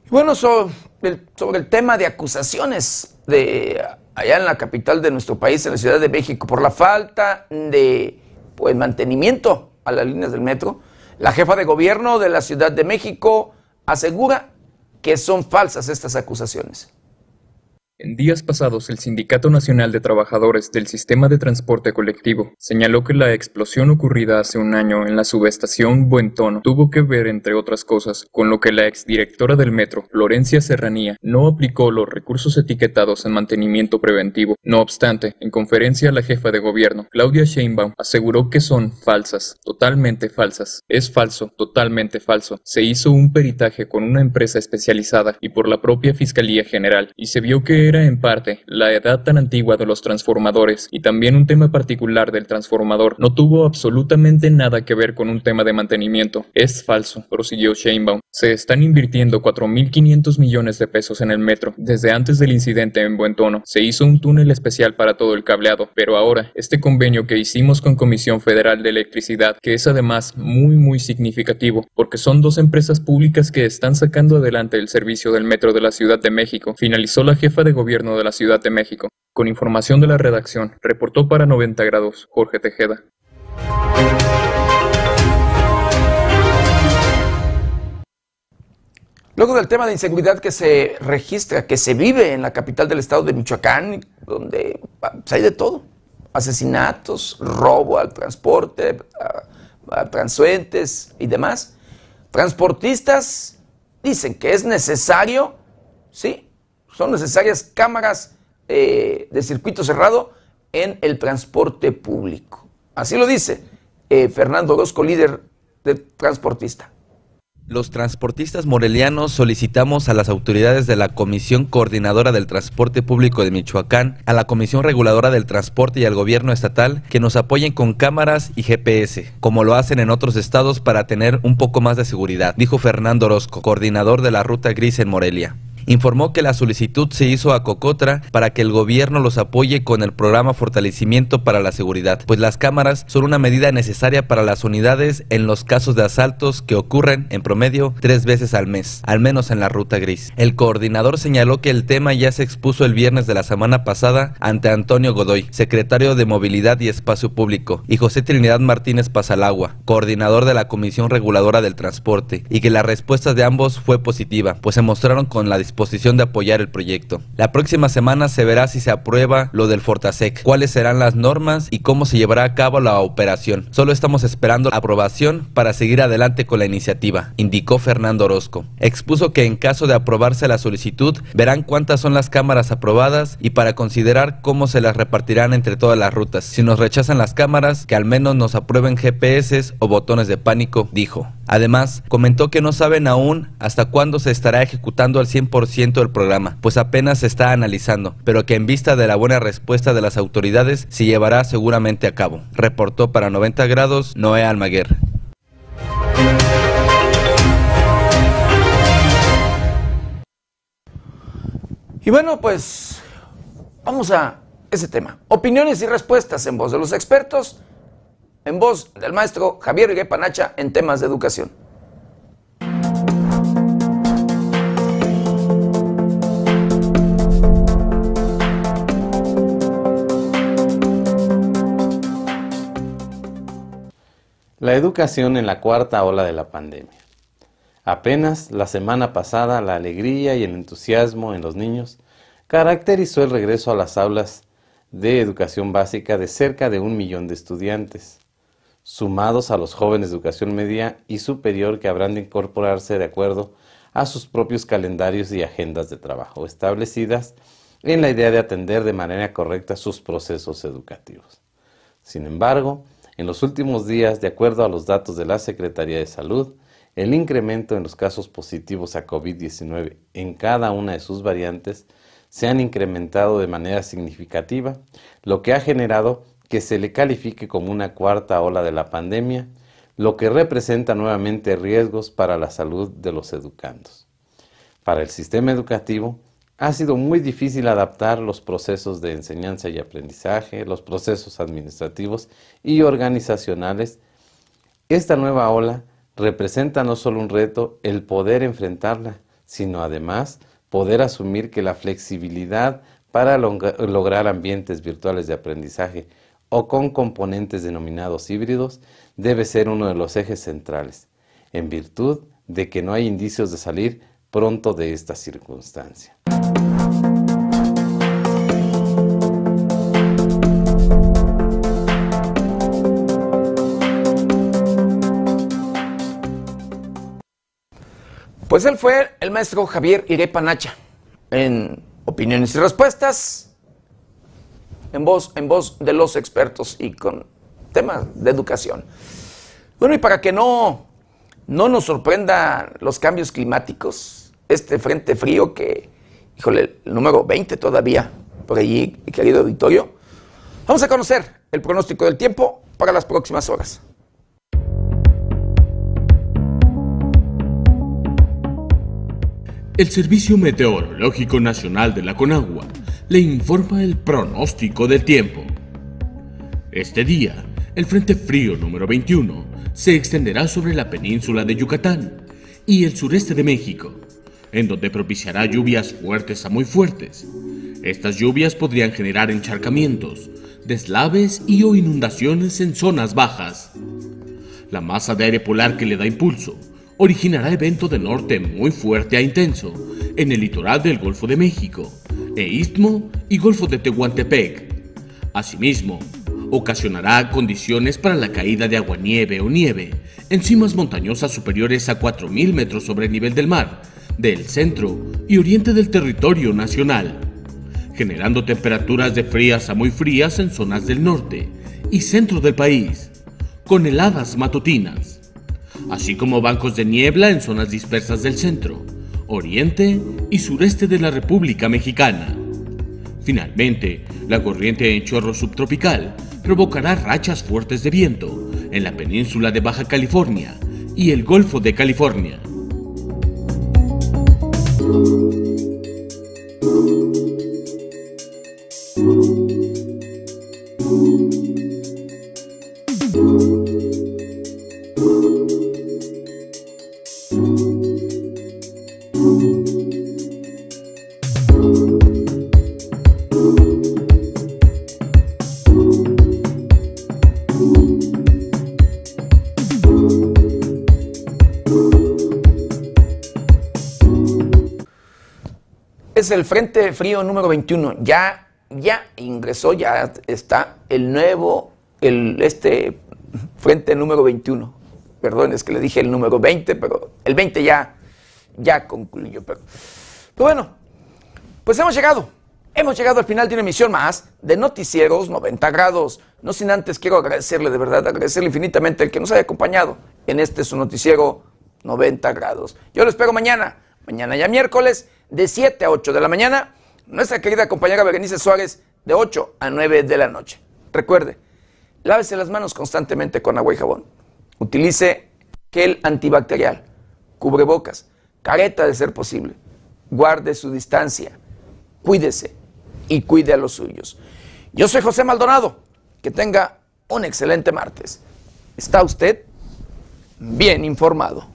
Bueno, sobre el, tema de acusaciones de allá en la capital de nuestro país, en la Ciudad de México, por la falta de pues, mantenimiento a las líneas del metro, la jefa de gobierno de la Ciudad de México asegura que son falsas estas acusaciones. En días pasados, el Sindicato Nacional de Trabajadores del Sistema de Transporte Colectivo señaló que la explosión ocurrida hace un año en la subestación Buen Tono tuvo que ver, entre otras cosas, con lo que la exdirectora del metro, Florencia Serranía, no aplicó los recursos etiquetados en mantenimiento preventivo. No obstante, en conferencia la jefa de gobierno, Claudia Sheinbaum, aseguró que son falsas, totalmente falsas. Es falso, totalmente falso. Se hizo un peritaje con una empresa especializada y por la propia Fiscalía General y se vio que era en parte la edad tan antigua de los transformadores y también un tema particular del transformador, no tuvo absolutamente nada que ver con un tema de mantenimiento. Es falso, prosiguió Sheinbaum. Se están invirtiendo 4.500 millones de pesos en el metro. Desde antes del incidente en Buen Tono, se hizo un túnel especial para todo el cableado, pero ahora, este convenio que hicimos con Comisión Federal de Electricidad, que es además muy muy significativo, porque son dos empresas públicas que están sacando adelante el servicio del metro de la Ciudad de México, finalizó la jefa de gobierno de la Ciudad de México. Con información de la redacción, reportó para 90 grados Jorge Tejeda. Luego del tema de inseguridad que se registra, que se vive en la capital del estado de Michoacán, donde pues, hay de todo, asesinatos, robo al transporte, a, a transuentes y demás, transportistas dicen que es necesario, sí, son necesarias cámaras eh, de circuito cerrado en el transporte público. Así lo dice eh, Fernando Orozco, líder de transportista. Los transportistas morelianos solicitamos a las autoridades de la Comisión Coordinadora del Transporte Público de Michoacán, a la Comisión Reguladora del Transporte y al Gobierno Estatal que nos apoyen con cámaras y GPS, como lo hacen en otros estados para tener un poco más de seguridad, dijo Fernando Orozco, coordinador de la Ruta Gris en Morelia informó que la solicitud se hizo a Cocotra para que el gobierno los apoye con el programa Fortalecimiento para la Seguridad, pues las cámaras son una medida necesaria para las unidades en los casos de asaltos que ocurren en promedio tres veces al mes, al menos en la ruta gris. El coordinador señaló que el tema ya se expuso el viernes de la semana pasada ante Antonio Godoy, secretario de Movilidad y Espacio Público, y José Trinidad Martínez Pasalagua, coordinador de la Comisión Reguladora del Transporte, y que la respuesta de ambos fue positiva, pues se mostraron con la disposición posición de apoyar el proyecto. La próxima semana se verá si se aprueba lo del Fortasec, cuáles serán las normas y cómo se llevará a cabo la operación. Solo estamos esperando la aprobación para seguir adelante con la iniciativa, indicó Fernando Orozco. Expuso que en caso de aprobarse la solicitud, verán cuántas son las cámaras aprobadas y para considerar cómo se las repartirán entre todas las rutas. Si nos rechazan las cámaras, que al menos nos aprueben GPS o botones de pánico, dijo. Además, comentó que no saben aún hasta cuándo se estará ejecutando al 100% del programa, pues apenas se está analizando, pero que en vista de la buena respuesta de las autoridades se llevará seguramente a cabo. Reportó para 90 grados Noé Almaguer. Y bueno, pues vamos a ese tema. Opiniones y respuestas en voz de los expertos, en voz del maestro Javier Guepanacha en temas de educación. La educación en la cuarta ola de la pandemia. Apenas la semana pasada la alegría y el entusiasmo en los niños caracterizó el regreso a las aulas de educación básica de cerca de un millón de estudiantes, sumados a los jóvenes de educación media y superior que habrán de incorporarse de acuerdo a sus propios calendarios y agendas de trabajo establecidas en la idea de atender de manera correcta sus procesos educativos. Sin embargo, en los últimos días, de acuerdo a los datos de la Secretaría de Salud, el incremento en los casos positivos a COVID-19 en cada una de sus variantes se han incrementado de manera significativa, lo que ha generado que se le califique como una cuarta ola de la pandemia, lo que representa nuevamente riesgos para la salud de los educandos. Para el sistema educativo, ha sido muy difícil adaptar los procesos de enseñanza y aprendizaje, los procesos administrativos y organizacionales. Esta nueva ola representa no solo un reto el poder enfrentarla, sino además poder asumir que la flexibilidad para lograr ambientes virtuales de aprendizaje o con componentes denominados híbridos debe ser uno de los ejes centrales, en virtud de que no hay indicios de salir pronto de esta circunstancia. Pues él fue el maestro Javier Irepa Nacha en opiniones y respuestas, en voz, en voz de los expertos y con temas de educación. Bueno, y para que no, no nos sorprendan los cambios climáticos, este frente frío que híjole, el número 20 todavía, por allí, querido auditorio. Vamos a conocer el pronóstico del tiempo para las próximas horas. El Servicio Meteorológico Nacional de la Conagua le informa el pronóstico del tiempo. Este día, el Frente Frío número 21 se extenderá sobre la península de Yucatán y el sureste de México, en donde propiciará lluvias fuertes a muy fuertes. Estas lluvias podrían generar encharcamientos, deslaves y o inundaciones en zonas bajas. La masa de aire polar que le da impulso originará evento de norte muy fuerte a intenso en el litoral del Golfo de México, e Istmo y Golfo de Tehuantepec. Asimismo, ocasionará condiciones para la caída de aguanieve o nieve en cimas montañosas superiores a 4.000 metros sobre el nivel del mar, del centro y oriente del territorio nacional, generando temperaturas de frías a muy frías en zonas del norte y centro del país, con heladas matutinas, así como bancos de niebla en zonas dispersas del centro, oriente y sureste de la República Mexicana. Finalmente, la corriente en chorro subtropical provocará rachas fuertes de viento en la península de Baja California y el Golfo de California. Es el Frente Frío número 21. Ya, ya ingresó, ya está el nuevo, el, este Frente número 21. Perdón, es que le dije el número 20, pero el 20 ya, ya concluyó. Pero, pero bueno, pues hemos llegado. Hemos llegado al final de una emisión más de Noticieros 90 grados. No sin antes quiero agradecerle de verdad, agradecerle infinitamente el que nos haya acompañado en este su noticiero 90 grados. Yo lo espero mañana, mañana ya miércoles de 7 a 8 de la mañana. Nuestra querida compañera Berenice Suárez de 8 a 9 de la noche. Recuerde, lávese las manos constantemente con agua y jabón. Utilice gel antibacterial, cubrebocas, careta de ser posible. Guarde su distancia, cuídese y cuide a los suyos. Yo soy José Maldonado. Que tenga un excelente martes. ¿Está usted bien informado?